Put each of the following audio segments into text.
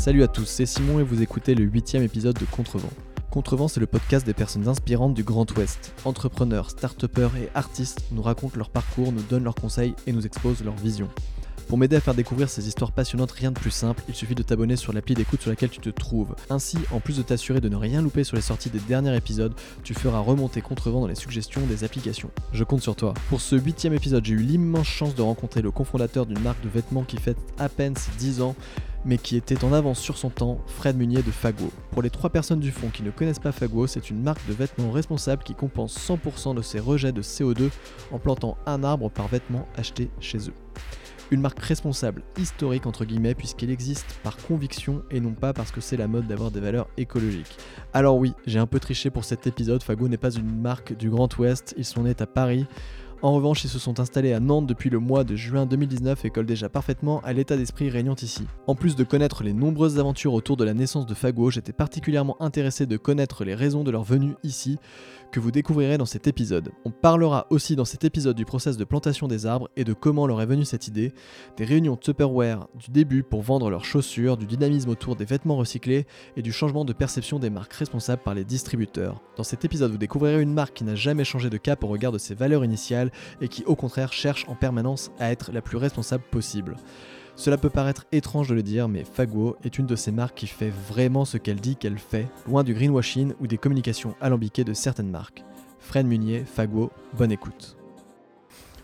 Salut à tous, c'est Simon et vous écoutez le huitième épisode de Contrevent. Contrevent, c'est le podcast des personnes inspirantes du Grand Ouest. Entrepreneurs, start et artistes nous racontent leur parcours, nous donnent leurs conseils et nous exposent leur vision. Pour m'aider à faire découvrir ces histoires passionnantes, rien de plus simple, il suffit de t'abonner sur l'appli d'écoute sur laquelle tu te trouves. Ainsi, en plus de t'assurer de ne rien louper sur les sorties des derniers épisodes, tu feras remonter Contrevent dans les suggestions des applications. Je compte sur toi. Pour ce huitième épisode, j'ai eu l'immense chance de rencontrer le cofondateur d'une marque de vêtements qui fête à peine ses 10 ans mais qui était en avance sur son temps, Fred Munier de Fago. Pour les trois personnes du fond qui ne connaissent pas Fago, c'est une marque de vêtements responsable qui compense 100% de ses rejets de CO2 en plantant un arbre par vêtement acheté chez eux. Une marque responsable, historique entre guillemets, puisqu'elle existe par conviction et non pas parce que c'est la mode d'avoir des valeurs écologiques. Alors oui, j'ai un peu triché pour cet épisode, Fago n'est pas une marque du Grand Ouest, ils sont nés à Paris. En revanche, ils se sont installés à Nantes depuis le mois de juin 2019 et collent déjà parfaitement à l'état d'esprit régnant ici. En plus de connaître les nombreuses aventures autour de la naissance de Fago, j'étais particulièrement intéressé de connaître les raisons de leur venue ici, que vous découvrirez dans cet épisode. On parlera aussi dans cet épisode du process de plantation des arbres et de comment leur est venue cette idée, des réunions Tupperware du début pour vendre leurs chaussures, du dynamisme autour des vêtements recyclés et du changement de perception des marques responsables par les distributeurs. Dans cet épisode, vous découvrirez une marque qui n'a jamais changé de cap au regard de ses valeurs initiales et qui au contraire cherche en permanence à être la plus responsable possible. Cela peut paraître étrange de le dire, mais Faguo est une de ces marques qui fait vraiment ce qu'elle dit qu'elle fait, loin du greenwashing ou des communications alambiquées de certaines marques. Fred Munier, Faguo, bonne écoute.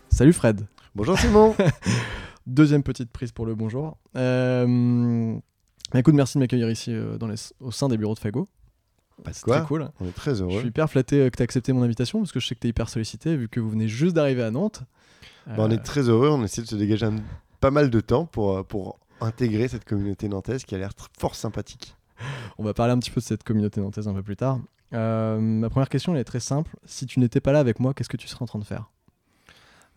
Salut Fred. Bonjour Simon. Deuxième petite prise pour le bonjour. Euh, écoute, merci de m'accueillir ici euh, dans au sein des bureaux de Fago. Pas de quoi. cool. On est très heureux. Je suis hyper flatté euh, que tu aies accepté mon invitation parce que je sais que tu es hyper sollicité vu que vous venez juste d'arriver à Nantes. Bah, on est très heureux. On essaie de se dégager un pas mal de temps pour, euh, pour intégrer cette communauté nantaise qui a l'air fort sympathique. On va parler un petit peu de cette communauté nantaise un peu plus tard. Euh, ma première question elle est très simple. Si tu n'étais pas là avec moi, qu'est-ce que tu serais en train de faire?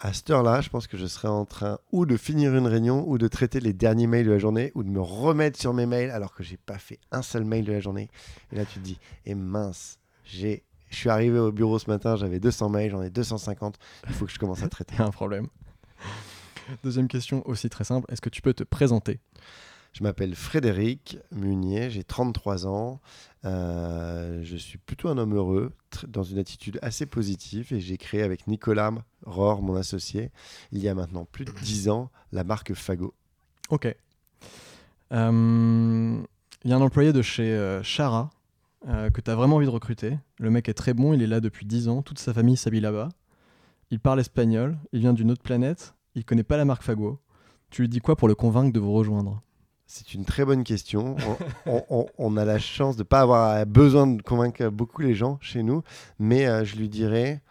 À cette heure-là, je pense que je serais en train ou de finir une réunion ou de traiter les derniers mails de la journée ou de me remettre sur mes mails alors que j'ai pas fait un seul mail de la journée. Et là, tu te dis, et eh mince, j'ai je suis arrivé au bureau ce matin, j'avais 200 mails, j'en ai 250. Il faut que je commence à traiter. un problème. Deuxième question aussi très simple, est-ce que tu peux te présenter? Je m'appelle Frédéric Munier, j'ai 33 ans. Euh, je suis plutôt un homme heureux, dans une attitude assez positive, et j'ai créé avec Nicolas Rohr, mon associé, il y a maintenant plus de 10 ans, la marque Fago. Ok. Euh, il y a un employé de chez euh, Chara que tu as vraiment envie de recruter. Le mec est très bon, il est là depuis 10 ans, toute sa famille s'habille là-bas. Il parle espagnol, il vient d'une autre planète, il connaît pas la marque Fago. Tu lui dis quoi pour le convaincre de vous rejoindre? C'est une très bonne question. on, a la chance de ne pas avoir besoin de convaincre beaucoup les gens chez nous, mais euh, je lui dirais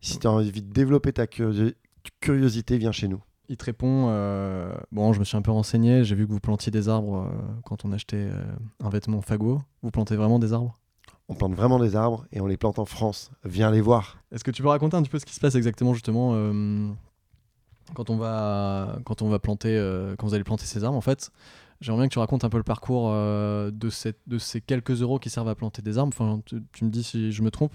si tu as envie de développer ta curiosité, viens chez nous. Il te répond euh, Bon, je me suis un peu renseigné, j'ai vu que vous plantiez des arbres euh, quand on achetait un vêtement Fago. Vous plantez vraiment des arbres? On plante vraiment des arbres et on les plante en France. Viens les voir. Est-ce que tu peux raconter un petit peu ce qui se passe exactement justement quand on va, quand on va planter, euh, quand vous allez planter ces arbres, en fait, j'aimerais bien que tu racontes un peu le parcours euh, de, ces quelques euros qui servent à planter des arbres. Enfin, tu, me dis si je me trompe,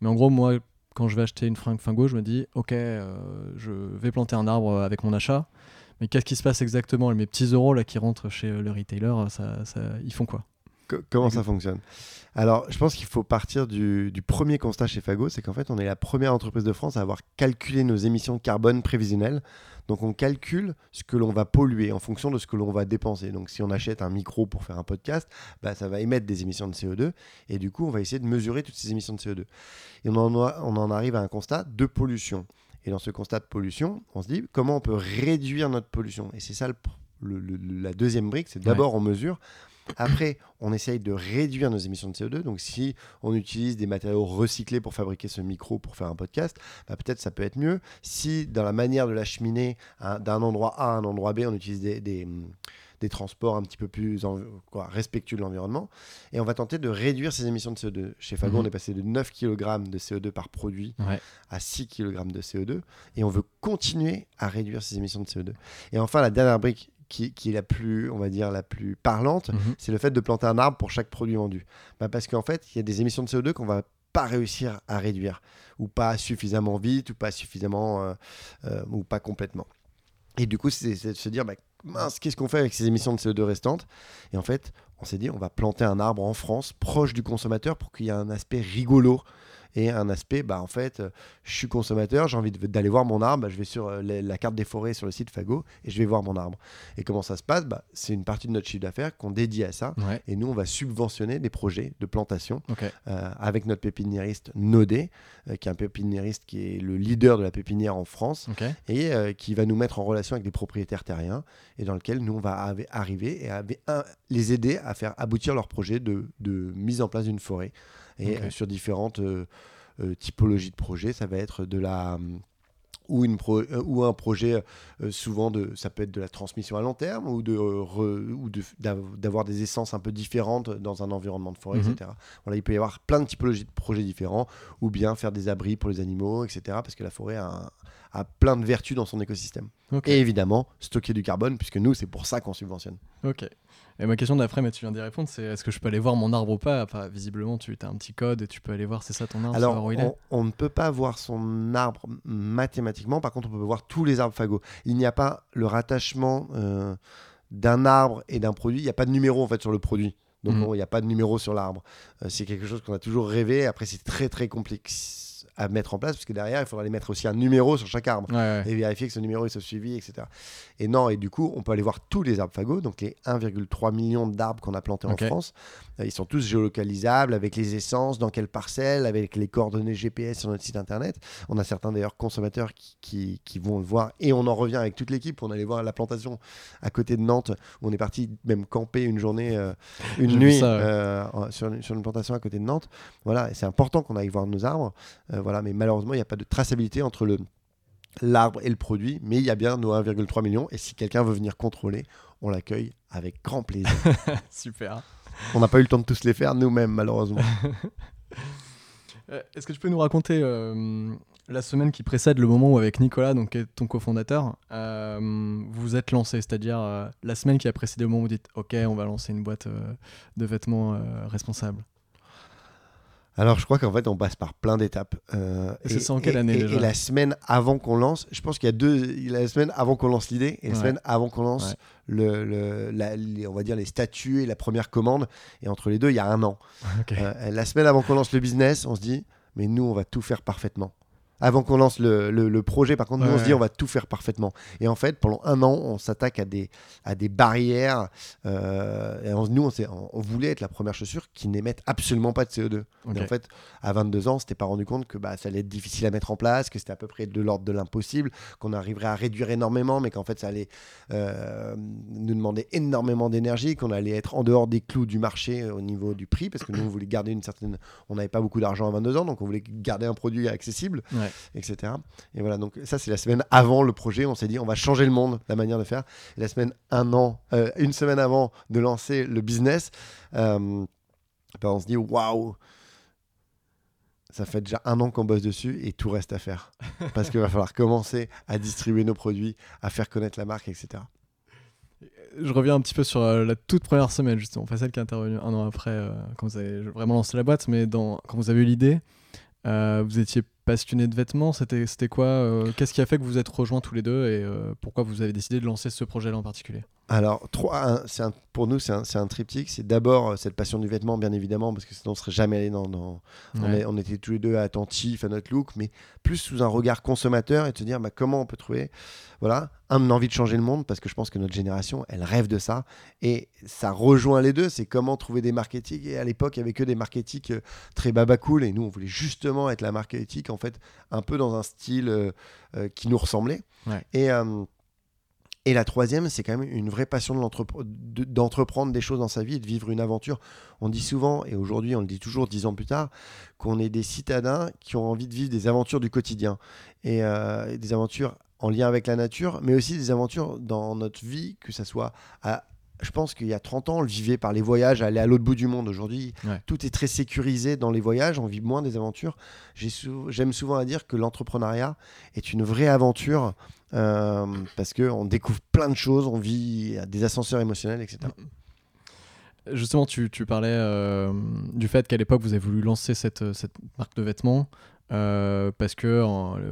mais en gros, moi, quand je vais acheter une fringue Fingo, je me dis, ok, euh, je vais planter un arbre avec mon achat. Mais qu'est-ce qui se passe exactement? Mes petits euros là qui rentrent chez le retailer, ça, ils font quoi? Comment ça fonctionne? Alors, je pense qu'il faut partir du, premier constat chez Fago, c'est qu'en fait, on est la première entreprise de France à avoir calculé nos émissions de carbone prévisionnelles. Donc, on calcule ce que l'on va polluer en fonction de ce que l'on va dépenser. Donc, si on achète un micro pour faire un podcast, bah, ça va émettre des émissions de CO2. Et du coup, on va essayer de mesurer toutes ces émissions de CO2. Et on en, on en arrive à un constat de pollution. Et dans ce constat de pollution, on se dit comment on peut réduire notre pollution? Et c'est ça la deuxième brique, c'est d'abord on mesure après, on essaye de réduire nos émissions de CO2. Donc, si on utilise des matériaux recyclés pour fabriquer ce micro, pour faire un podcast, bah, peut-être ça peut être mieux. Si dans la manière de la cheminée, hein, d'un endroit A à un endroit B, on utilise des, des, transports un petit peu plus quoi, respectueux de l'environnement, et on va tenter de réduire ces émissions de CO2. Chez Fago, mhm. on est passé de 9 kg de CO2 par produit à 6 kg de CO2, et on veut continuer à réduire ces émissions de CO2. Et enfin, la dernière brique qui, est la plus, on va dire, la plus parlante, mhm. c'est le fait de planter un arbre pour chaque produit vendu. Bah parce qu'en fait, il y a des émissions de CO2 qu'on va pas réussir à réduire, ou pas suffisamment vite, ou pas suffisamment, euh, euh, ou pas complètement. Et du coup, c'est de se dire bah, mince, qu'est-ce qu'on fait avec ces émissions de CO2 restantes? Et en fait, on s'est dit, on va planter un arbre en France, proche du consommateur, pour qu'il y ait un aspect rigolo et un aspect, bah, en fait, euh, je suis consommateur, j'ai envie d'aller voir mon arbre, bah, je vais sur euh, la carte des forêts sur le site Fago et je vais voir mon arbre. Et comment ça se passe? Bah, C'est une partie de notre chiffre d'affaires qu'on dédie à ça. Et nous, on va subventionner des projets de plantation euh, avec notre pépiniériste Nodé, qui est un pépiniériste qui est le leader de la pépinière en France et qui va nous mettre en relation avec des propriétaires terriens et dans lequel nous, on va arriver et les aider à faire aboutir leur projet de, de mise en place d'une forêt et sur différentes euh, euh, typologies de projets. Ça va être de la ou, une euh, ou un projet souvent de ça peut être de la transmission à long terme ou de ou d'avoir des essences un peu différentes dans un environnement de forêt mhm. etc voilà il peut y avoir plein de typologies de projets différents ou bien faire des abris pour les animaux etc parce que la forêt a, a plein de vertus dans son écosystème. Et évidemment stocker du carbone puisque nous c'est pour ça qu'on subventionne. Ok et ma question d'après, mais tu viens d'y répondre, c'est est-ce que je peux aller voir mon arbre ou pas? Enfin, Visiblement, tu as un petit code et tu peux aller voir, c'est ça ton arbre Alors, on, on, ne peut pas voir son arbre mathématiquement, par contre, on peut voir tous les arbres Fago. Il n'y a pas le rattachement euh, d'un arbre et d'un produit, il n'y a pas de numéro en fait sur le produit. Donc, mhm. il n'y a pas de numéro sur l'arbre. Euh, c'est quelque chose qu'on a toujours rêvé. Après, c'est très, très complexe à mettre en place, parce que derrière, il faudra aller mettre aussi un numéro sur chaque arbre et vérifier que ce numéro est suivi, etc. Et non, et du coup, on peut aller voir tous les arbres Fago, donc les 1,3 millions d'arbres qu'on a plantés en France. Euh, ils sont tous géolocalisables avec les essences, dans quelle parcelle, avec les coordonnées GPS sur notre site internet. On a certains d'ailleurs consommateurs qui, qui, vont le voir et on en revient avec toute l'équipe. On allait voir la plantation à côté de Nantes où on est parti même camper une journée, euh, une nuit euh, sur, sur, une plantation à côté de Nantes. Voilà, c'est important qu'on aille voir nos arbres voilà, mais malheureusement, il n'y a pas de traçabilité entre le l'arbre et le produit, mais il y a bien nos 1,3 million. Et si quelqu'un veut venir contrôler, on l'accueille avec grand plaisir. Super. On n'a pas eu le temps de tous les faire nous-mêmes, malheureusement. Euh, est-ce que tu peux nous raconter euh, la semaine qui précède le moment où, avec Nicolas, donc ton cofondateur, euh, vous vous êtes lancé, c'est-à-dire la semaine qui a précédé le moment où vous dites Ok, on va lancer une boîte de vêtements responsable alors, je crois qu'en fait, on passe par plein d'étapes. Euh, et c'est en quelle année déjà Et la semaine avant qu'on lance, je pense qu'il y a deux. la semaine avant qu'on lance l'idée et la semaine avant qu'on lance le, le on va dire les statuts et la première commande. Et entre les deux, il y a un an. Euh, la semaine avant qu'on lance le business, on se dit, mais nous, on va tout faire parfaitement avant qu'on lance le, le, projet. Par contre, nous, on se dit, on va tout faire parfaitement. Et en fait, pendant un an, on s'attaque à des, à des barrières. Euh, et nous, on, on, voulait être la première chaussure qui n'émette absolument pas de CO2. Et en fait, à 22 ans, on s'était pas rendu compte que bah, ça allait être difficile à mettre en place, que c'était à peu près de l'ordre de l'impossible, qu'on arriverait à réduire énormément, mais qu'en fait, ça allait euh, nous demander énormément d'énergie, qu'on allait être en dehors des clous du marché euh, au niveau du prix, parce que nous, on voulait garder une certaine. On n'avait pas beaucoup d'argent à 22 ans, donc on voulait garder un produit accessible etc. Et voilà, donc ça c'est la semaine avant le projet, on s'est dit on va changer le monde, la manière de faire. la semaine, un an, euh, une semaine avant de lancer le business, euh, ben, on se dit waouh, ça fait déjà un an qu'on bosse dessus et tout reste à faire. Parce qu'il va falloir commencer à distribuer nos produits, à faire connaître la marque, etc. Je reviens un petit peu sur euh, la toute première semaine, justement, enfin celle qui est intervenue un an après, quand vous avez vraiment lancé la boîte, mais dans, quand vous avez eu l'idée, vous étiez passionné de vêtements, c'était quoi euh, Qu'est-ce qui a fait que vous êtes rejoints tous les deux et euh, pourquoi vous avez décidé de lancer ce projet-là en particulier? Alors, trois, un, pour nous, c'est un, un, triptyque. C'est d'abord euh, cette passion du vêtement, bien évidemment, parce que sinon on serait jamais allé dans. dans... On, était tous les deux attentifs à notre look, mais plus sous un regard consommateur et de se dire bah, comment on peut trouver voilà, un envie de changer le monde, parce que je pense que notre génération, elle rêve de ça. Et ça rejoint les deux. C'est comment trouver des marketing. Et à l'époque, il n'y avait que des marketing très baba cool. Et nous, on voulait justement être la marque éthique, en fait, un peu dans un style euh, euh, qui nous ressemblait. Et, euh, et la troisième, c'est quand même une vraie passion d'entreprendre des choses dans sa vie et de vivre une aventure. On dit souvent, et aujourd'hui on le dit toujours dix ans plus tard, qu'on est des citadins qui ont envie de vivre des aventures du quotidien. Et des aventures en lien avec la nature, mais aussi des aventures dans notre vie, que ce soit à je pense qu'il y a 30 ans, on le vivait par les voyages, aller à l'autre bout du monde. Aujourd'hui, tout est très sécurisé dans les voyages, on vit moins des aventures. J'aime souvent à dire que l'entrepreneuriat est une vraie aventure euh, parce qu'on découvre plein de choses, on vit des ascenseurs émotionnels, etc. Justement, tu, parlais euh, du fait qu'à l'époque, vous avez voulu lancer cette, marque de vêtements. euh, parce que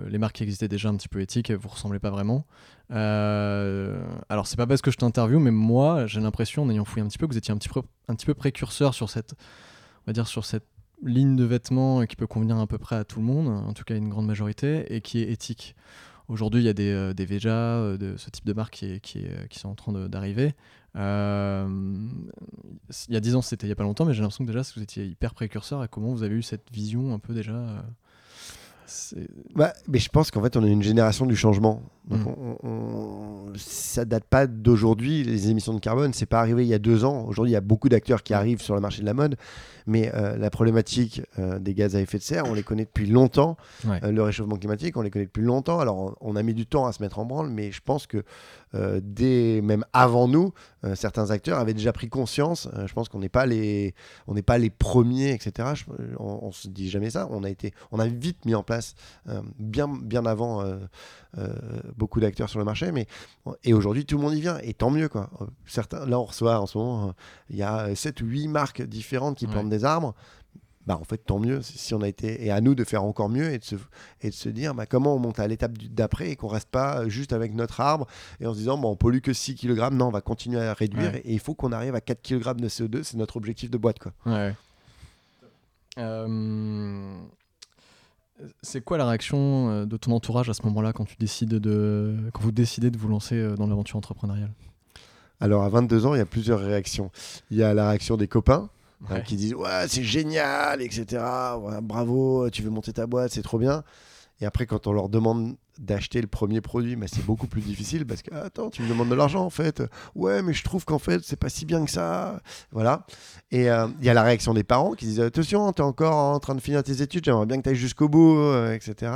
les marques qui existaient déjà un petit peu éthiques, vous ressemblez pas vraiment. Euh, alors c'est pas parce que je t'interviewe, mais moi j'ai l'impression, en ayant fouillé un petit peu, que vous étiez un petit peu, un petit peu précurseur sur cette, on va dire sur cette ligne de vêtements qui peut convenir à peu près à tout le monde, en tout cas à une grande majorité, et qui est éthique. Aujourd'hui, il y a des, euh, des Veja, de ce type de marques qui, qui sont en train d'arriver. Euh, il y a 10 ans, c'était il y a pas longtemps, mais j'ai l'impression que déjà vous étiez hyper précurseur. Et comment vous avez eu cette vision un peu déjà bah, mais je pense qu'en fait, on est une génération du changement. Donc, mm. on, ça date pas d'aujourd'hui. Les émissions de carbone, c'est pas arrivé il y a deux ans. Aujourd'hui, il y a beaucoup d'acteurs qui arrivent sur le marché de la mode, mais euh, la problématique euh, des gaz à effet de serre, on les connaît depuis longtemps. Euh, le réchauffement climatique, on les connaît depuis longtemps. Alors, on, a mis du temps à se mettre en branle, mais je pense que dès même avant nous, certains acteurs avaient déjà pris conscience. je pense qu'on n'est pas les, on n'est pas les premiers, etc. on, on, se dit jamais ça. On a été, on a vite mis en place bien, bien avant beaucoup d'acteurs sur le marché, mais et aujourd'hui tout le monde y vient et tant mieux quoi. Certains, là on reçoit en ce moment, il y a 7 ou 8 marques différentes qui plantent des arbres. Bah en fait tant mieux si on a été et à nous de faire encore mieux et de se, et de se dire bah, comment on monte à l'étape d'après et qu'on reste pas juste avec notre arbre et en se disant bon, on pollue que 6 kg non on va continuer à réduire et il faut qu'on arrive à 4 kg de CO2 c'est notre objectif de boîte quoi. Ouais. Euh, c'est quoi la réaction euh, de ton entourage à ce moment-là quand tu décides de quand vous décidez de vous lancer euh, dans l'aventure entrepreneuriale? Alors à 22 ans, il y a plusieurs réactions. Il y a la réaction des copains qui disent ouais c'est génial, etc. bravo, tu veux monter ta boîte, c'est trop bien. Et après, quand on leur demande d'acheter le premier produit, mais c'est beaucoup plus difficile parce que attends, tu me demandes de l'argent en fait. Ouais, mais je trouve qu'en fait, c'est pas si bien que ça. Voilà. Et euh, il y a la réaction des parents qui disent attention, tu es encore en train de finir tes études, j'aimerais bien que tu ailles jusqu'au bout, euh, etc.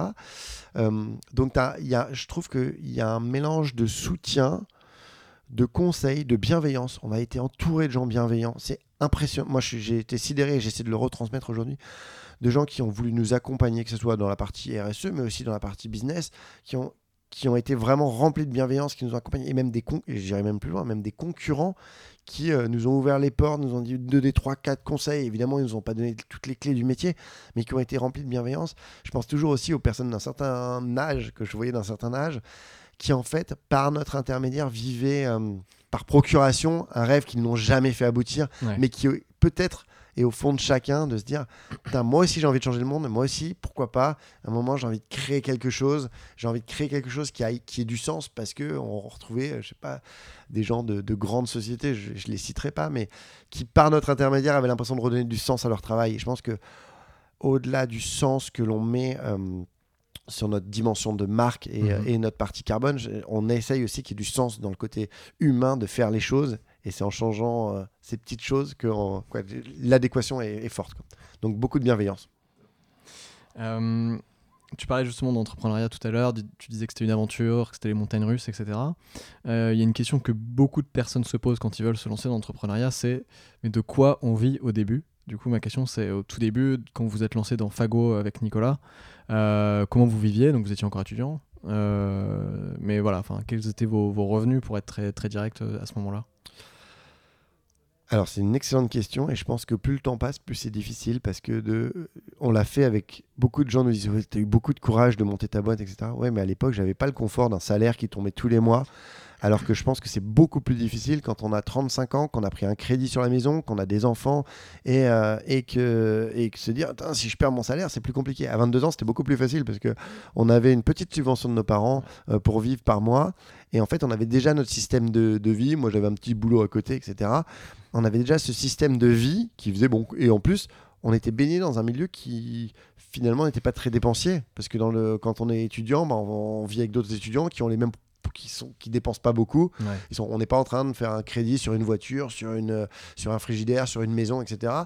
Euh, donc, y a, je trouve qu'il y a un mélange de soutien, de conseils, de bienveillance. On a été entouré de gens bienveillants. C'est impressionnant. Moi, j'ai été sidéré et j'essaie de le retransmettre aujourd'hui de gens qui ont voulu nous accompagner, que ce soit dans la partie RSE, mais aussi dans la partie business, qui ont, qui ont été vraiment remplis de bienveillance, qui nous ont accompagnés, et même des, con j'irai même plus loin, même des concurrents qui euh, nous ont ouvert les portes, nous ont dit deux des trois, quatre conseils. Évidemment, ils nous ont pas donné toutes les clés du métier, mais qui ont été remplis de bienveillance. Je pense toujours aussi aux personnes d'un certain âge, que je voyais d'un certain âge, qui en fait, par notre intermédiaire, vivaient euh, par procuration un rêve qu'ils n'ont jamais fait aboutir, mais qui peut-être et au fond de chacun de se dire moi aussi j'ai envie de changer le monde moi aussi pourquoi pas à un moment j'ai envie de créer quelque chose j'ai envie de créer quelque chose qui, a, qui ait du sens parce que on retrouvait euh, je sais pas des gens de, grandes sociétés je, ne les citerai pas mais qui par notre intermédiaire avaient l'impression de redonner du sens à leur travail. Et je pense que au-delà du sens que l'on met euh, sur notre dimension de marque et, mhm. et, notre partie carbone, on essaye aussi qu'il y ait du sens dans le côté humain de faire les choses et c'est en changeant euh, ces petites choses que l'adéquation est, forte. Donc beaucoup de bienveillance. Euh, tu parlais justement d'entrepreneuriat tout à l'heure, tu disais que c'était une aventure, que c'était les montagnes russes, etc. Euh, il y a une question que beaucoup de personnes se posent quand ils veulent se lancer dans l'entrepreneuriat, c'est mais de quoi on vit au début? Du coup, ma question c'est au tout début, quand vous êtes lancé dans Fago avec Nicolas, comment vous viviez Donc vous étiez encore étudiant, mais voilà, quels étaient vos, vos, revenus pour être très, très direct à ce moment-là? Alors c'est une excellente question et je pense que plus le temps passe, plus c'est difficile parce que de, on l'a fait avec beaucoup de gens nous disent tu as eu beaucoup de courage de monter ta boîte, etc. Ouais, mais à l'époque j'avais pas le confort d'un salaire qui tombait tous les mois. Alors que je pense que c'est beaucoup plus difficile quand on a 35 ans, qu'on a pris un crédit sur la maison, qu'on a des enfants et, euh, et, que, et que se dire si je perds mon salaire, c'est plus compliqué. À 22 ans, c'était beaucoup plus facile parce que on avait une petite subvention de nos parents euh, pour vivre par mois. Et en fait, on avait déjà notre système de, de vie. Moi, j'avais un petit boulot à côté, etc on avait déjà ce système de vie qui faisait bon. Et en plus, on était baigné dans un milieu qui finalement n'était pas très dépensier. Parce que quand on est étudiant, bah, on, vit avec d'autres étudiants qui ont les mêmes qui sont qui dépensent pas beaucoup. Ils sont, on n'est pas en train de faire un crédit sur une voiture, sur une sur un frigidaire, sur une maison, etc.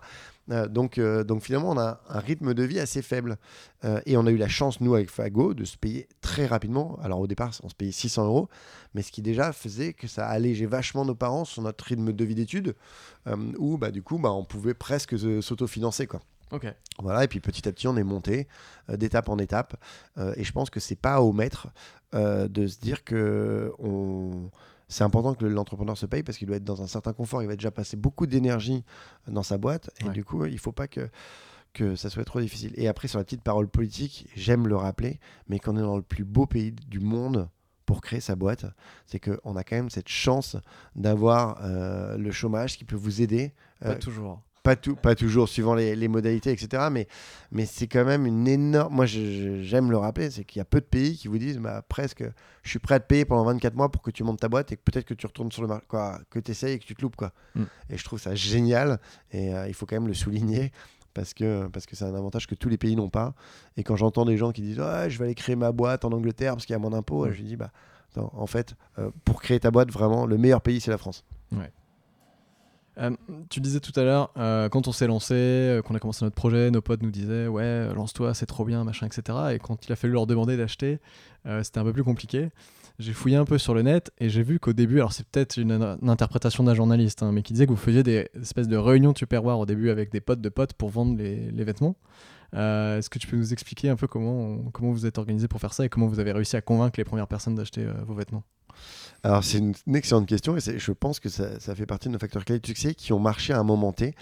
Euh, donc, euh, donc finalement, on a un rythme de vie assez faible. Euh, et on a eu la chance, nous, avec Fago, de se payer très rapidement. Alors au départ, on se payait 600 euros, mais ce qui déjà faisait que ça allégeait vachement nos parents sur notre rythme de vie d'études, où bah, du coup, bah, on pouvait presque s'autofinancer. Quoi. Voilà, et puis petit à petit, on est monté d'étape en étape. et je pense que c'est pas au maître de se dire que on c'est important que l'entrepreneur se paye parce qu'il doit être dans un certain confort. Il va déjà passer beaucoup d'énergie dans sa boîte. Et du coup, il ne faut pas que, que ça soit trop difficile. Et après, sur la petite parole politique, j'aime le rappeler, mais qu'on est dans le plus beau pays du monde pour créer sa boîte, c'est qu'on a quand même cette chance d'avoir euh, le chômage qui peut vous aider. Pas toujours. Pas, tout, pas toujours, suivant les, les modalités, etc. Mais, mais c'est quand même une énorme. Moi, j'aime le rappeler c'est qu'il y a peu de pays qui vous disent bah, presque, je suis prêt à te payer pendant 24 mois pour que tu montes ta boîte et que peut-être que tu retournes sur le marché, quoi, que tu essayes et que tu te loupes. Quoi. Mm. Et je trouve ça génial et il faut quand même le souligner parce que parce que c'est un avantage que tous les pays n'ont pas. Et quand j'entends des gens qui disent ouais, je vais aller créer ma boîte en Angleterre parce qu'il y a mon impôt, je dis bah en fait euh, pour créer ta boîte vraiment le meilleur pays c'est la France. Ouais. Euh, tu disais tout à l'heure, euh, quand on s'est lancé, qu'on a commencé notre projet, nos potes nous disaient Ouais, lance-toi, c'est trop bien, machin, etc. Et quand il a fallu leur demander d'acheter, c'était un peu plus compliqué j'ai fouillé un peu sur le net et j'ai vu qu'au début, alors c'est peut-être une, interprétation d'un journaliste, hein, mais qui disait que vous faisiez des espèces de réunions Tupperware au début avec des potes de potes pour vendre les, vêtements. Euh, est-ce que tu peux nous expliquer un peu comment, comment vous êtes organisé pour faire ça et comment vous avez réussi à convaincre les premières personnes d'acheter euh, vos vêtements? Alors c'est une, excellente question et je pense que ça, ça, fait partie de nos facteurs clés de succès qui ont marché à un moment T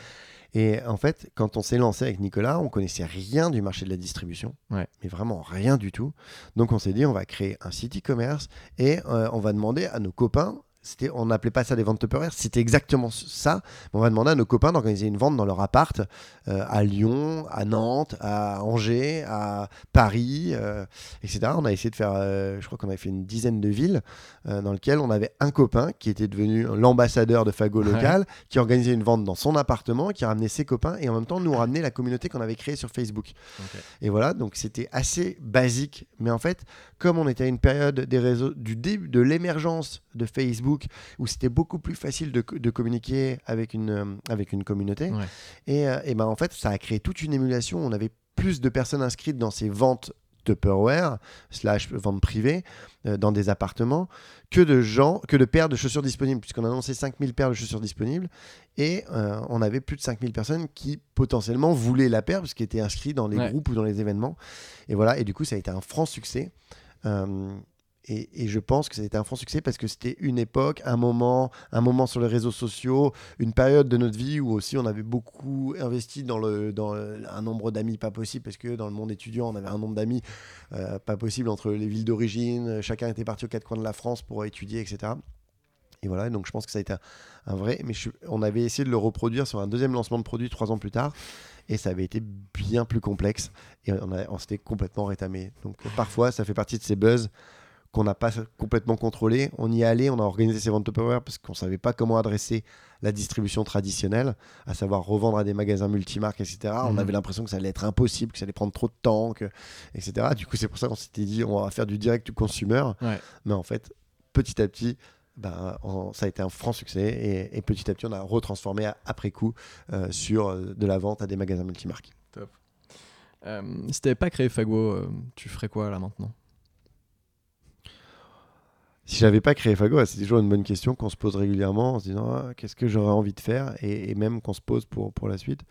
et en fait, quand on s'est lancé avec Nicolas, on connaissait rien du marché de la distribution, mais vraiment rien du tout. Donc on s'est dit, on va créer un site e-commerce et euh, on va demander à nos copains on n'appelait pas ça des ventes Tupperware, c'était exactement ça. On va demander à nos copains d'organiser une vente dans leur appart euh, à Lyon, à Nantes, à Angers, à Paris, euh, etc. On a essayé de faire, euh, je crois qu'on avait fait une dizaine de villes dans lesquelles on avait un copain qui était devenu l'ambassadeur de Fago local, qui organisait une vente dans son appartement, qui ramenait ses copains et en même temps nous ramenait la communauté qu'on avait créée sur Facebook. Et voilà, donc c'était assez basique, mais en fait, comme on était à une période des réseaux, du début de l'émergence de Facebook, où c'était beaucoup plus facile de, communiquer avec une, euh, avec une communauté, et, euh, et ben en fait, ça a créé toute une émulation. On avait plus de personnes inscrites dans ces ventes Tupperware slash vente privée euh, dans des appartements que de gens, que de paires de chaussures disponibles, puisqu'on a annoncé 5000 paires de chaussures disponibles et on avait plus de 5000 personnes qui potentiellement voulaient la paire puisqu'ils étaient inscrits dans les groupes ou dans les événements. Et voilà, et du coup ça a été un franc succès. Euh, et, je pense que été un franc succès parce que c'était une époque, un moment, un moment sur les réseaux sociaux, une période de notre vie où aussi on avait beaucoup investi dans, le, dans un nombre d'amis pas possible parce que dans le monde étudiant, on avait un nombre d'amis euh, pas possible entre les villes d'origine. Chacun était parti aux quatre coins de la France pour étudier, etc. Et voilà, donc je pense que ça a été un, vrai. Mais on avait essayé de le reproduire sur un deuxième lancement de produit trois ans plus tard et ça avait été bien plus complexe et on, on s'était complètement rétamé. Donc parfois, ça fait partie de ces buzz qu'on n'a pas complètement contrôlé. On y est allé, on a organisé ces ventes Power parce qu'on ne savait pas comment adresser la distribution traditionnelle, à savoir revendre à des magasins multimarques, etc. On mhm. avait l'impression que ça allait être impossible, que ça allait prendre trop de temps, etc. Du coup, c'est pour ça qu'on s'était dit, on va faire du direct to consumer. Mais en fait, petit à petit, ben, ça a été un franc succès et, petit à petit, on a retransformé après coup euh, sur euh, de la vente à des magasins multimarques. Top. Euh, si tu n'avais pas créé Fago, tu ferais quoi là maintenant? Si j'avais pas créé Fago, c'est toujours une bonne question qu'on se pose régulièrement en se disant ah, qu'est-ce que j'aurais envie de faire et, même qu'on se pose pour, pour la suite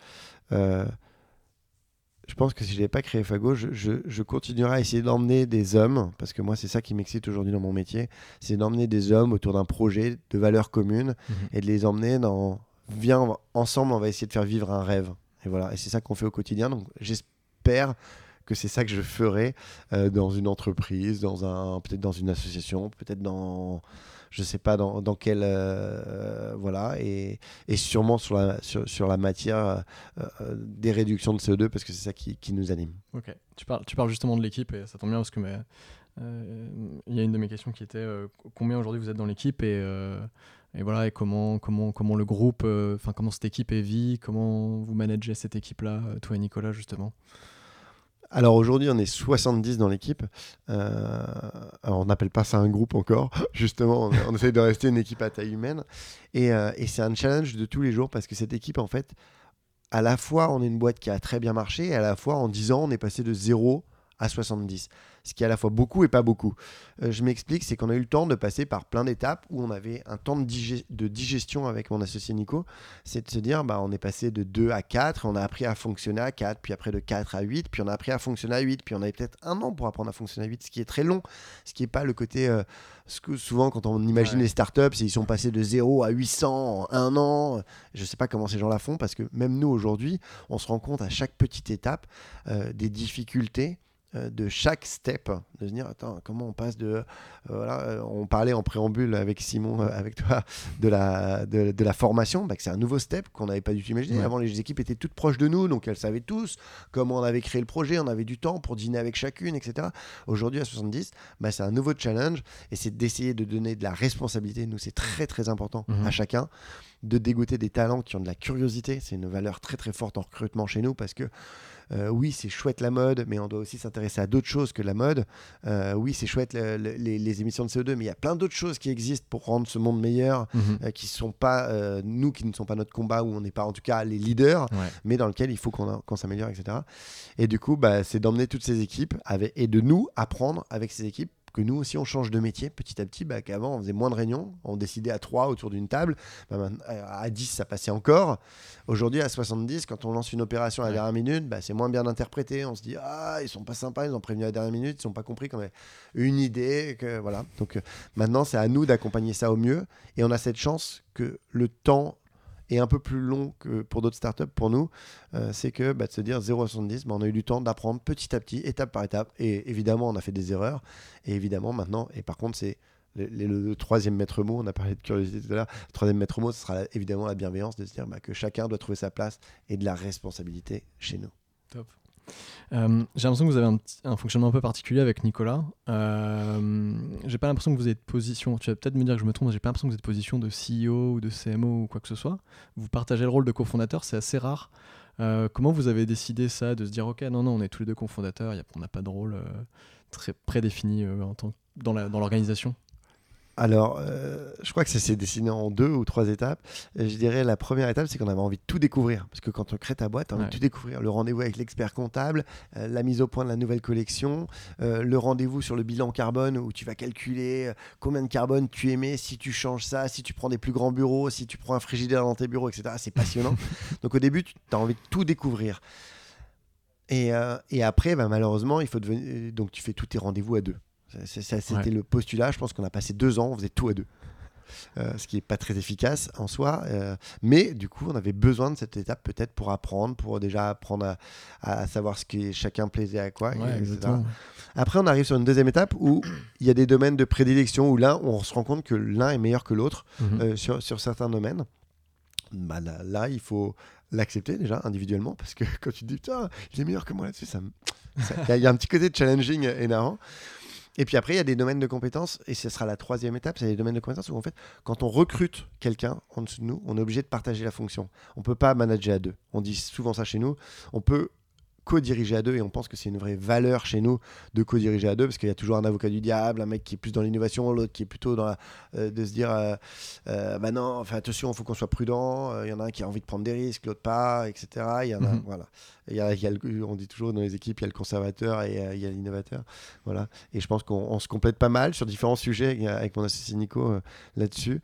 je pense que si je n'avais pas créé Fago, je, je, continuerai à essayer d'emmener des hommes, parce que moi, c'est ça qui m'excite aujourd'hui dans mon métier, c'est d'emmener des hommes autour d'un projet de valeurs communes mhm. et de les emmener dans viens, ensemble, on va essayer de faire vivre un rêve. Et voilà, et c'est ça qu'on fait au quotidien. Donc, j'espère que c'est ça que je ferai euh, dans une entreprise, dans un, peut-être dans une association, peut-être dans je sais pas dans, dans quelle euh, voilà et, et, sûrement sur la sur, sur la matière euh, euh, des réductions de CO2 parce que c'est ça qui, qui, nous anime. Ok, tu parles tu parles justement de l'équipe et ça tombe bien parce que il y a une de mes questions qui était combien aujourd'hui vous êtes dans l'équipe et et voilà et comment comment comment le groupe enfin comment cette équipe est vie comment vous managez cette équipe là toi et Nicolas justement? Alors aujourd'hui, on est 70 dans l'équipe. Euh, on n'appelle pas ça un groupe encore. Justement, on, essaie de rester une équipe à taille humaine. Euh, et, c'est un challenge de tous les jours parce que cette équipe, en fait, à la fois, on est une boîte qui a très bien marché et à la fois, en 10 ans, on est passé de 0 à 70 ce qui est à la fois beaucoup et pas beaucoup. Euh, je m'explique, c'est qu'on a eu le temps de passer par plein d'étapes où on avait un temps de, de, digestion avec mon associé Nico. C'est de se dire, bah, on est passé de 2 à 4, on a appris à fonctionner à 4, puis après de 4 à 8, puis on a appris à fonctionner à 8, puis on avait peut-être un an pour apprendre à fonctionner à 8, ce qui est très long, ce qui n'est pas le côté... Euh, ce que souvent, quand on imagine les startups, ils sont passés de 0 à 800 en un an. Je ne sais pas comment ces gens la font parce que même nous, aujourd'hui, on se rend compte à chaque petite étape euh, des difficultés de chaque step, de se dire attends comment on passe de euh, voilà euh, on parlait en préambule avec Simon avec toi de la de, la formation bah, que c'est un nouveau step qu'on n'avait pas du tout imaginé. Avant les équipes étaient toutes proches de nous donc elles savaient tous comment on avait créé le projet on avait du temps pour dîner avec chacune etc aujourd'hui à 70 bah, c'est un nouveau challenge et c'est d'essayer de donner de la responsabilité. Nous c'est très très important mhm. à chacun de dégoûter des talents qui ont de la curiosité c'est une valeur très très forte en recrutement chez nous parce que euh, oui, c'est chouette la mode, mais on doit aussi s'intéresser à d'autres choses que la mode. Euh, oui, c'est chouette les, émissions de CO2, mais il y a plein d'autres choses qui existent pour rendre ce monde meilleur, mhm. euh, qui ne sont pas nous, qui ne sont pas notre combat, où on n'est pas en tout cas les leaders, mais dans lequel il faut qu'on s'améliore, etc. Et du coup, bah, c'est d'emmener toutes ces équipes et de nous apprendre avec ces équipes que nous aussi on change de métier petit à petit, bah, qu'avant on faisait moins de réunions, on décidait à 3 autour d'une table, bah, à 10 ça passait encore. Aujourd'hui à 70, quand on lance une opération à la dernière minute, bah, c'est moins bien interprété, on se dit ah ils sont pas sympas, ils ont prévenu à la dernière minute, ils sont pas compris qu'on avait une idée, que voilà. Donc euh, maintenant c'est à nous d'accompagner ça au mieux et on a cette chance que le temps et un peu plus long que pour d'autres startups, pour nous, euh, c'est que bah, de se dire 0 à 70, bah, on a eu du temps d'apprendre petit à petit, étape par étape. Et évidemment, on a fait des erreurs. Et évidemment, maintenant, et par contre, c'est le, troisième maître mot, on a parlé de curiosité tout à l'heure, le troisième maître mot, ce sera évidemment la bienveillance, de se dire bah, que chacun doit trouver sa place et de la responsabilité chez nous. Top. Euh, j'ai l'impression que vous avez un, fonctionnement un peu particulier avec Nicolas. Euh, j'ai pas l'impression que vous êtes position, tu vas peut-être me dire que je me trompe, j'ai pas l'impression que vous êtes position de CEO ou de CMO ou quoi que ce soit. Vous partagez le rôle de cofondateur, c'est assez rare. Euh, comment vous avez décidé ça, de se dire ok, non, non, on est tous les deux cofondateurs, on n'a pas de rôle euh, très prédéfini dans l'organisation? Alors, euh, je crois que ça s'est dessiné en deux ou trois étapes. je dirais la première étape, c'est qu'on avait envie de tout découvrir. Parce que quand on crée ta boîte, on a envie de tout découvrir. Le rendez-vous avec l'expert comptable, euh, la mise au point de la nouvelle collection, euh, le rendez-vous sur le bilan carbone où tu vas calculer combien de carbone tu émets si tu changes ça, si tu prends des plus grands bureaux, si tu prends un frigidaire dans tes bureaux, etc. C'est passionnant. Donc au début, tu as envie de tout découvrir. Et, après, bah, malheureusement, il faut devenir... donc tu fais tous tes rendez-vous à deux. C'était le postulat. Je pense qu'on a passé deux ans, on faisait tout à deux. Euh, ce qui n'est pas très efficace en soi. Euh, mais du coup, on avait besoin de cette étape peut-être pour apprendre, pour déjà apprendre à, savoir ce que chacun plaisait à quoi. Après, on arrive sur une deuxième étape où il y a des domaines de prédilection où là, on se rend compte que l'un est meilleur que l'autre mhm. euh, sur, sur, certains domaines. Bah, là, il faut l'accepter déjà individuellement parce que quand tu te dis putain, il est meilleur que moi là-dessus, il y, a un petit côté challenging énorme. Et puis après, il y a des domaines de compétences, et ce sera la troisième étape, c'est les domaines de compétences où en fait, quand on recrute quelqu'un en dessous de nous, on est obligé de partager la fonction. On ne peut pas manager à deux. On dit souvent ça chez nous. On peut co-diriger à deux et on pense que c'est une vraie valeur chez nous de co-diriger à deux parce qu'il y a toujours un avocat du diable, un mec qui est plus dans l'innovation, l'autre qui est plutôt dans euh, de se dire euh, euh, bah non, enfin attention, il faut qu'on soit prudent. Il y en a un qui a envie de prendre des risques, l'autre pas, etc. Il y en a, mhm. voilà. Il y a, on dit toujours dans les équipes, il y a le conservateur et il y a l'innovateur, voilà. Et je pense qu'on se complète pas mal sur différents sujets avec mon associé Nico là-dessus.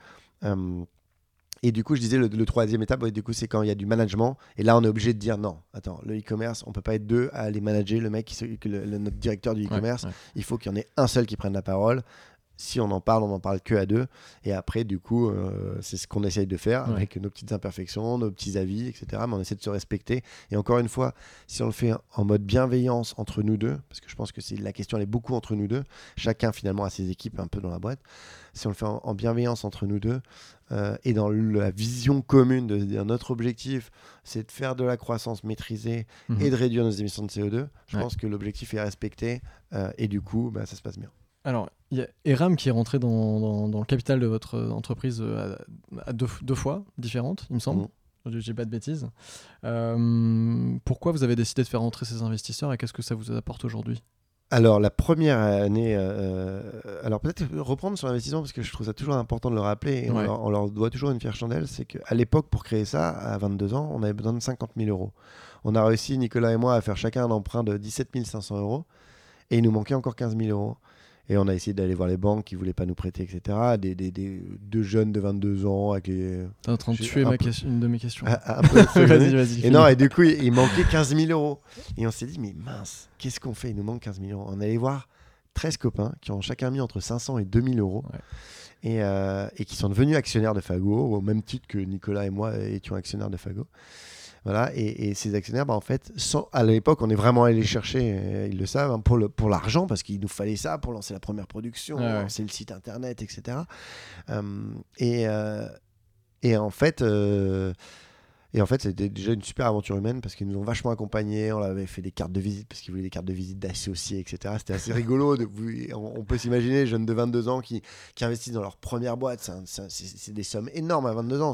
Et du coup, je disais, le, troisième étape, du coup, c'est quand il y a du management. Et là, on est obligé de dire non, attends, le e-commerce, on peut pas être deux à aller manager le mec, qui, le, notre directeur du e-commerce. Il faut qu'il y en ait un seul qui prenne la parole si on en parle, on n'en parle que à deux. Et après, du coup, euh, c'est ce qu'on essaye de faire avec nos petites imperfections, nos petits avis, etc. Mais on essaie de se respecter. Et encore une fois, si on le fait en mode bienveillance entre nous deux, parce que je pense que c'est la question, elle est beaucoup entre nous deux. Chacun finalement a ses équipes un peu dans la boîte. Si on le fait en, bienveillance entre nous deux euh, et dans la vision commune de dire notre objectif, c'est de faire de la croissance maîtrisée mhm. et de réduire nos émissions de CO2, je pense que l'objectif est respecté euh, et du coup, bah, ça se passe bien. Alors, il y a Eram qui est rentré dans, le capital de votre entreprise euh, à, deux, fois différentes, il me semble. Mmh. Je J'ai pas de bêtises. Euh, pourquoi vous avez décidé de faire rentrer ces investisseurs et qu'est-ce que ça vous apporte aujourd'hui? Alors la première année, euh, alors peut-être reprendre sur l'investissement parce que je trouve ça toujours important de le rappeler et on, leur, doit toujours une fière chandelle, c'est qu'à l'époque pour créer ça, à 22 ans, on avait besoin de 50 000 euros. On a réussi, Nicolas et moi, à faire chacun un emprunt de 17 500 euros Et il nous manquait encore 15 000 euros. Et on a essayé d'aller voir les banques qui voulaient pas nous prêter, etc. Des, des, des- deux jeunes de 22 ans avec les. T'es en train de tuer un ma peu- question- une de mes questions. peu vas-y, vas-y. Et non, et du coup, il il manquait 15 000 euros. Et on s'est dit, mais mince, qu'est-ce qu'on fait? Il nous manque 15 000 euros. On allait voir 13 copains qui ont chacun mis entre 500 et 2000 euros. Ouais. Et, euh, et qui sont devenus actionnaires de Fago, au même titre que Nicolas et moi étions actionnaires de Fago. Voilà, et, et ces actionnaires, bah, en fait, sans- à l'époque, on est vraiment allé les chercher, euh, ils le savent, hein, pour le- pour l'argent, parce qu'il nous fallait ça pour lancer la première production, ouais. lancer le site internet, etc. Euh, et, euh, et en fait, euh, et en fait, c'était déjà une super aventure humaine parce qu'ils nous ont vachement accompagnés. On avait fait des cartes de visite parce qu'ils voulaient des cartes de visite d'associés, etc. C'était assez rigolo. On, peut s'imaginer jeunes de 22 ans qui, qui investissent dans leur première boîte. C'est des sommes énormes à 22 ans.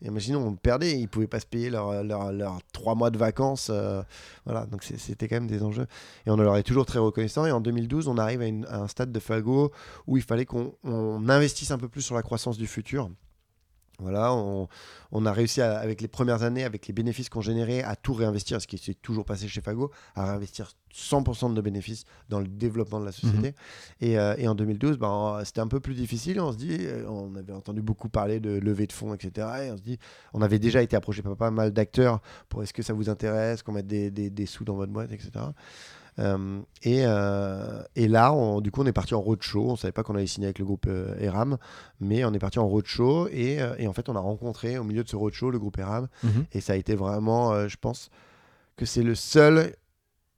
Imaginons, on perdait. Ils pouvaient pas se payer leurs leur, leur trois mois de vacances. euh, voilà, donc c'était quand même des enjeux. Et on leur est toujours très reconnaissant. Et en 2012, on arrive à, à un stade de Fago où il fallait qu'on on investisse un peu plus sur la croissance du futur. Voilà, on, on a réussi à- avec les premières années, avec les bénéfices qu'on générait, à tout réinvestir, ce qui s'est toujours passé chez Fago, à réinvestir 100% de nos bénéfices dans le développement de la société. et, euh, et en 2012, ben, c'était un peu plus difficile. On se dit, euh, on avait entendu beaucoup parler de levée de fonds, etc. Et on se dit, on avait déjà été approché par pas mal d'acteurs pour est-ce que ça vous intéresse, qu'on mette des, des- des sous dans votre boîte, etc. Euh, et, euh, et là, on- du coup, on est parti en roadshow. On savait pas qu'on allait signer avec le groupe euh, ERAM, mais on est parti en roadshow. Et, et en fait, on a rencontré au milieu de ce roadshow le groupe ERAM. Mhm. Et ça a été vraiment, je pense, que c'est le seul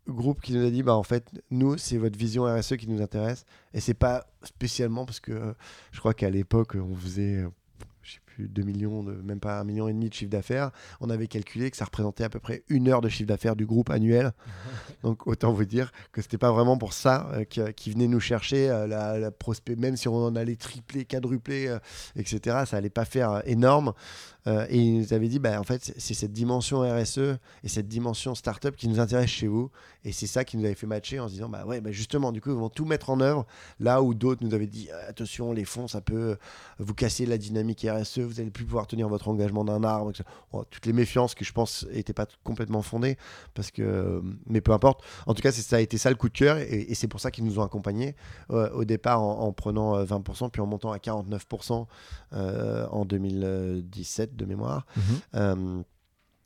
groupe qui nous a dit bah en fait nous c'est votre vision RSE qui nous intéresse et c'est pas spécialement parce que euh, je crois qu'à l'époque on faisait plus 2 millions de même pas un million et demi de chiffre d'affaires. On avait calculé que ça représentait à peu près une heure de chiffre d'affaires du groupe annuel. Donc autant vous dire que c'était pas vraiment pour ça euh, qui, qui venait nous chercher euh, la, la prospect même si on en allait tripler quadrupler euh, etc ça allait pas faire euh, énorme Euh, et il nous avait dit bah en fait c'est- cette dimension RSE et cette dimension startup qui nous intéresse chez vous. Et c'est ça qui nous avait fait matcher en se disant bah ouais bah justement du coup ils vont tout mettre en œuvre. Là où d'autres nous avaient dit Ah, attention les fonds ça peut vous casser la dynamique RSE vous allez plus pouvoir tenir votre engagement d'un arbre toutes les méfiances que je pense n'étaient pas complètement fondées parce que mais peu importe. En tout cas ça a été ça le coup de cœur et, c'est pour ça qu'ils nous ont accompagnés euh, au départ en, en prenant euh, 20% puis en montant à 49% euh, en 2017 de mémoire Mhm. euh,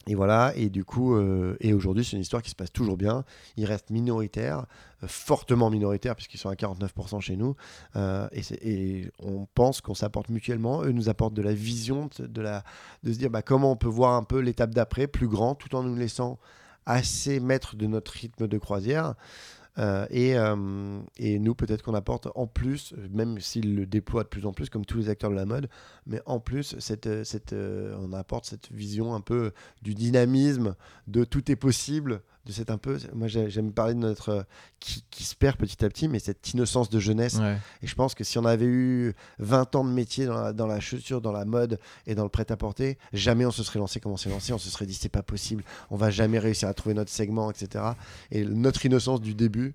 et voilà, et du coup, euh, et aujourd'hui, c'est une histoire qui se passe toujours bien. Ils restent minoritaires, euh, fortement minoritaires, puisqu'ils sont à 49% chez nous. Euh, et, on pense qu'on s'apporte mutuellement. Eux nous apportent de la vision, de, de la, de se dire bah, comment on peut voir un peu l'étape d'après, plus grand, tout en nous laissant assez maître de notre rythme de croisière. Euh, et, euh, et nous, peut-être qu'on apporte en plus, même s'ils le déploient de plus en plus, comme tous les acteurs de la mode, mais en plus, cette, cette, euh, on apporte cette vision un peu du dynamisme, de tout est possible, de cette un peu. Moi, j'ai- j'aime parler de notre. euh, qui, qui se perd petit à petit, mais cette innocence de jeunesse. Ouais. Et je pense que si on avait eu 20 ans de métier dans la, dans la chaussure, dans la mode et dans le prêt-à-porter, jamais on se serait lancé comme on s'est lancé. On se serait dit c'est pas possible, on va jamais réussir à trouver notre segment, etc. Et notre innocence du début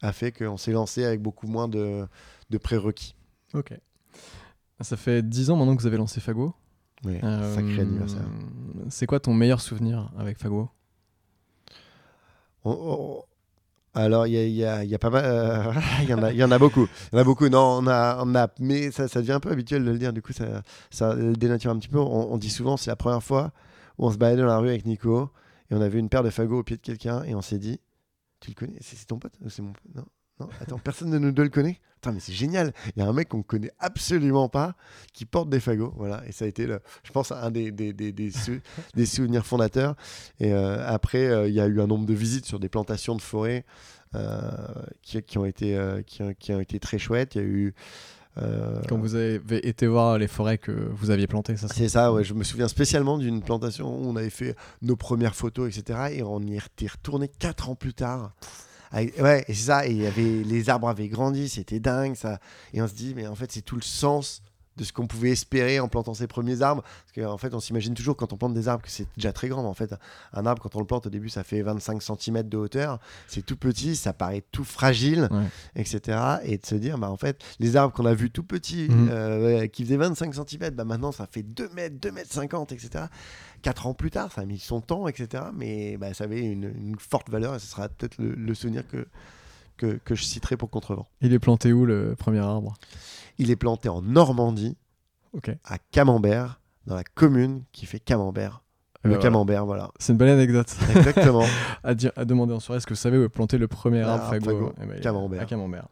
a fait qu'on s'est lancé avec beaucoup moins de, de prérequis. Ok. Ça fait 10 ans maintenant que vous avez lancé Fago. Oui, Euh, sacré anniversaire. C'est quoi ton meilleur souvenir avec Fago? On- Alors, il y a, pas mal. euh, Il y, en a- beaucoup. Il y en a beaucoup. Non, on a, on a, mais ça, devient un peu habituel de le dire. Du coup, ça, ça dénature un petit peu. On, dit souvent, c'est la première fois où on se baladait dans la rue avec Nico et on a vu une paire de fagots au pied de quelqu'un et on s'est dit Tu le connais? C'est ton pote c'est mon pote? Non. Non, attends, personne de nous le connaît mais c'est génial Il y a un mec qu'on connaît absolument pas qui porte des fagots. Voilà, et ça a été, le, je pense, un des, des, des, des, sou- des souvenirs fondateurs. Et euh, après, euh, il y a eu un nombre de visites sur des plantations de forêt euh, qui, qui ont été, euh, qui, qui ont été très chouettes. Il y a eu. Quand vous avez été voir les forêts que vous aviez plantées, ça c'est ça, ouais. Je me souviens spécialement d'une plantation où on avait fait nos premières photos, etc. Et on y était retourné quatre ans plus tard. Ouais, et c'est ça. Et les arbres avaient grandi, c'était dingue, ça. Et on se dit, mais en fait, c'est tout le sens de ce qu'on pouvait espérer en plantant ses premiers arbres. Parce qu'en fait, on s'imagine toujours quand on plante des arbres que c'est déjà très grand. Mais en fait, un arbre, quand on le plante au début, ça fait 25 cm de hauteur. C'est tout petit, ça paraît tout fragile, Ouais. etc. Et de se dire, bah, en fait, les arbres qu'on a vus tout petits, Mhm. euh, qui faisaient 25 cm, bah, maintenant, ça fait 2 mètres, 2 mètres 50, etc. Quatre ans plus tard, ça a mis son temps, etc. Mais bah, ça avait une, une forte valeur et ce sera peut-être le, le souvenir que, que, que je citerai pour Contrevent. Il est planté où le premier arbre? Il est planté en Normandie, à Camembert, dans la commune qui fait Camembert. Euh, Le voilà. Camembert, voilà. C'est une belle anecdote. Exactement. à, dire, à demander en soirée, est-ce que vous savez où est planté le premier Ah, arbre Fago, Fago, Eh ben, Camembert. À Camembert.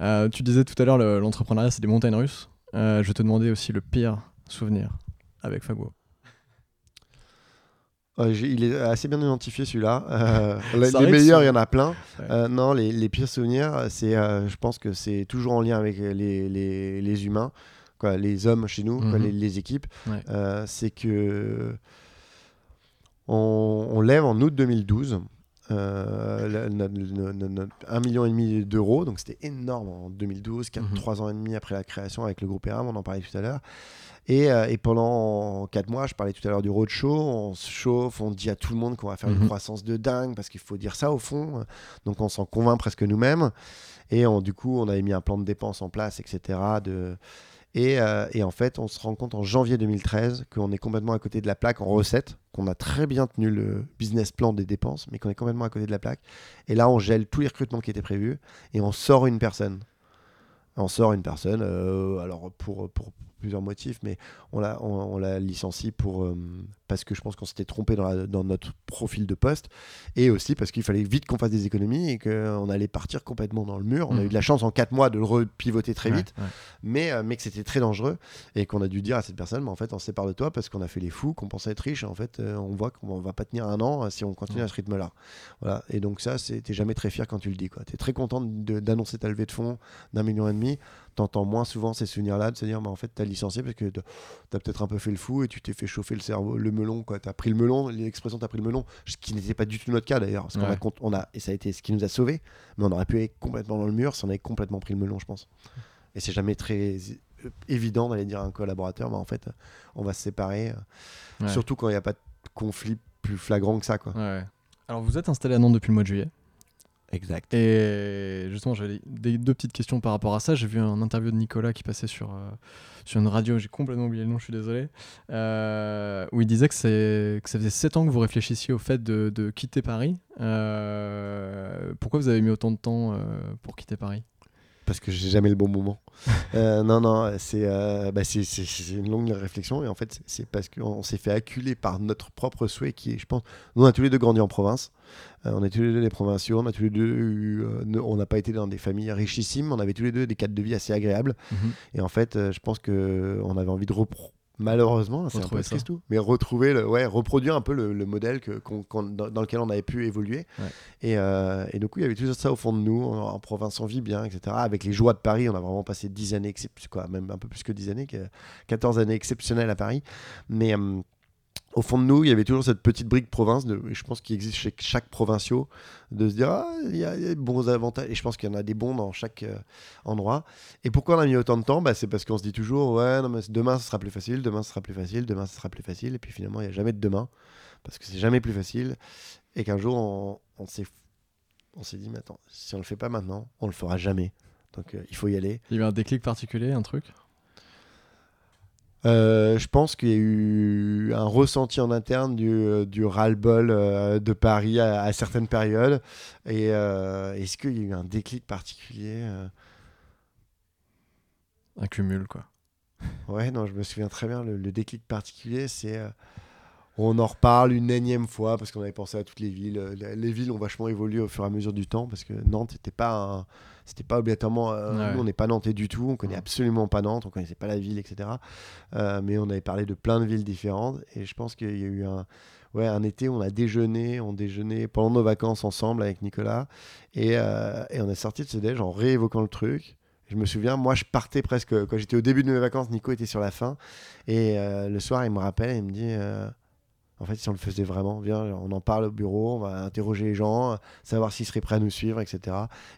Euh, tu disais tout à l'heure, le- l'entrepreneuriat, c'est des montagnes russes. Euh, je vais te demander aussi le pire souvenir avec Fago. Il est assez bien identifié celui-là. Euh, les meilleurs, il y en a plein. Ouais. Euh, non, les, les pires souvenirs, c'est, euh, je pense que c'est toujours en lien avec les, les, les humains, quoi, les hommes chez nous, Mhm. les, les équipes. Ouais. C'est que on, on lève en août 2012. Euh, million et demi d'euros, donc c'était énorme en 2012, quatre- Mhm. trois ans et demi après la création avec le groupe ERAM, on en parlait tout à l'heure. Et, euh, et pendant 4 mois, je parlais tout à l'heure du roadshow, on se chauffe, on dit à tout le monde qu'on va faire une Mhm. croissance de dingue, parce qu'il faut dire ça au fond. Donc on s'en convainc presque nous-mêmes. Et on- du coup, on avait mis un plan de dépenses en place, etc. De... Et, euh, et en fait, on se rend compte en janvier 2013 qu'on est complètement à côté de la plaque en recette, qu'on a très bien tenu le business plan des dépenses, mais qu'on est complètement à côté de la plaque. Et là, on gèle tous les recrutements qui étaient prévus et on sort une personne. On sort une personne, euh, alors pour, pour plusieurs motifs, mais on la, on, la licencie pour, euh, parce que je pense qu'on s'était trompé dans, la- dans notre profil de poste, et aussi parce qu'il fallait vite qu'on fasse des économies et qu'on allait partir complètement dans le mur. On a Mhm. eu de la chance en 4 mois de le repivoter très Ouais, vite, ouais. mais, euh, mais que c'était très dangereux et qu'on a dû dire à cette personne, mais en fait, on se sépare de toi parce qu'on a fait les fous, qu'on pensait être riche. Et en fait, euh, on voit qu'on va pas tenir un an euh, si on continue Ouais. à ce rythme-là. Voilà. Et donc, ça, t'es jamais très fier quand tu le dis. Tu es très content d'annoncer ta levée de fonds d'un million et demi. T'entends moins souvent ces souvenirs-là de se dire, mais en fait, t'as licencié parce que t'as peut-être un peu fait le fou et tu t'es fait chauffer le cerveau, le melon. Tu as pris le melon, l'expression t'as pris le melon, ce qui n'était pas du tout notre cas d'ailleurs. Parce qu'on Ouais. a, cont- on a, et ça a été ce qui nous a sauvés, mais on aurait pu être complètement dans le mur si on avait complètement pris le melon, je pense. Et c'est jamais très euh, évident d'aller dire à un collaborateur, mais en fait, euh, on va se séparer. euh, Ouais. Surtout quand il n'y a pas de conflit plus flagrant que ça. Quoi. Ouais. Alors, vous êtes installé à Nantes depuis le mois de juillet. Exact. Et justement, j'avais des, deux petites questions par rapport à ça. J'ai vu un interview de Nicolas qui passait sur, euh, sur une radio, j'ai complètement oublié le nom, je suis désolé, euh, où il disait que, que ça faisait 7 ans que vous réfléchissiez au fait de, de quitter Paris. Euh, pourquoi vous avez mis autant de temps pour quitter Paris? Parce que j'ai jamais le bon moment. Euh, non, non, c'est euh, bah, c'est- une longue réflexion. Et en fait, c'est- parce qu'on on s'est fait acculer par notre propre souhait qui est, je pense, nous on a tous les deux grandi en province. Euh, on est tous les deux des provinciaux. On a tous les deux eu, on n'a pas été dans des familles richissimes. On avait tous les deux des cadres de vie assez agréables. Et en fait, je pense que on avait envie de repro- malheureusement, c'est un peu triste tout, mais retrouver, le, ouais, reproduire un peu le, le modèle que, dans, dans lequel on avait pu évoluer. Ouais. Et, euh, et donc, oui, il y avait tout ça au fond de nous. En, en province, on vit bien, etc. Avec les joies de Paris, on a vraiment passé 10 années, quoi, même un peu plus que 10 années, que- 14 années exceptionnelles à Paris. Mais. euh, au fond de nous, il y avait toujours cette petite brique province, de, je pense qu'il existe chez chaque provinciaux, de se dire, ah, il y, a des bons avantages, et je pense qu'il y en a des bons dans chaque euh, endroit. Et pourquoi on a mis autant de temps? Bah, C'est parce qu'on se dit toujours, ouais, non, mais demain ce sera plus facile, demain ce sera plus facile, demain ce sera plus facile, et puis finalement, il n'y a jamais de demain, parce que c'est jamais plus facile, et qu'un jour, on, s'est on s'est dit, mais attends, si on le fait pas maintenant, on le fera jamais. Donc euh, il faut y aller. Il y a eu un déclic particulier, un truc? Euh, je pense qu'il y a eu un ressenti en interne du, euh, du ras-le-bol euh, de Paris à, à certaines périodes. Et euh, est-ce qu'il y a eu un déclic particulier Un cumul, quoi. Ouais, non, je me souviens très bien. Le, le déclic particulier, c'est. euh, on en reparle une énième fois parce qu'on avait pensé à toutes les villes. Les, les villes ont vachement évolué au fur et à mesure du temps parce que Nantes n'était pas un- C'était pas obligatoirement. euh, Ouais. Nous, on n'est pas nantais du tout. On connaît absolument pas Nantes. On connaissait pas la ville, etc. Euh, mais on avait parlé de plein de villes différentes. Et je pense qu'il y a eu un. Ouais, un été, on a déjeuné, on déjeunait pendant nos vacances ensemble avec Nicolas. Et, euh, et on est sorti de ce déj en réévoquant le truc. Je me souviens, moi, je partais presque. Quand j'étais au début de mes vacances, Nico était sur la fin. Et le soir, il me rappelle, il me dit En fait, si on le faisait vraiment, on en parle au bureau, on va interroger les gens, savoir s'ils seraient prêts à nous suivre, etc.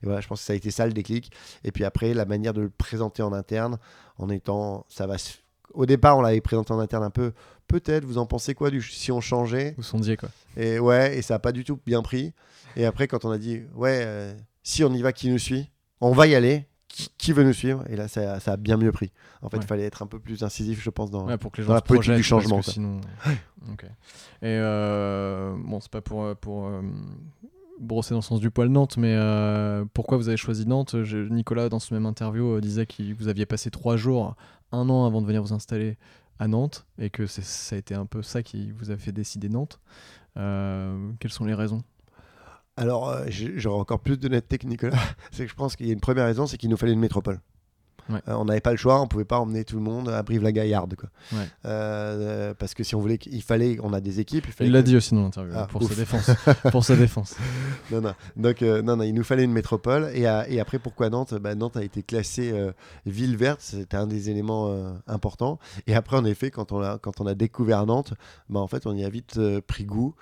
Et voilà, je pense que ça a été ça le déclic. Et puis après, la manière de le présenter en interne, en étant. ça va se- Au départ, on l'avait présenté en interne un peu. Peut-être, vous en pensez quoi du... si on changeait? Vous sondiez, quoi. Et ouais, et ça n'a pas du tout bien pris. Et après, quand on a dit Ouais, euh, si on y va, qui nous suit? On va y aller. Qui, qui veut nous suivre Et là, ça, ça a bien mieux pris. En fait, il Ouais. fallait être un peu plus incisif, je pense, dans, Ouais, pour que les dans gens la se politique du parce changement, que sinon... Ok. Et euh, bon, c'est pas pour, euh, pour euh, brosser dans le sens du poil Nantes, mais euh, pourquoi vous avez choisi Nantes? Je- Nicolas, dans ce même interview, disait que vous aviez passé trois jours, un an avant de venir vous installer à Nantes, et que ça a été un peu ça qui vous a fait décider Nantes. Quelles sont les raisons? Alors, euh, j'aurais encore plus d'honnêteté que Nicolas. c'est que je pense qu'il y a une première raison, c'est qu'il nous fallait une métropole. Ouais. Euh, on n'avait pas le choix, on pouvait pas emmener tout le monde à Brive-la-Gaillarde. quoi. Ouais. Euh, parce que si on voulait, qu'il fallait, on a des équipes. Il, l'a que- dit aussi dans l'interview, Ah, pour, sa défense, pour sa défense. Non, non. Donc, euh, non, non, il nous fallait une métropole. Et, à- et après, pourquoi Nantes? Bah, Nantes a été classée ville verte. C'était un des éléments importants. Et après, en effet, quand on a, quand on a découvert Nantes, bah, en fait, on y a vite pris goût.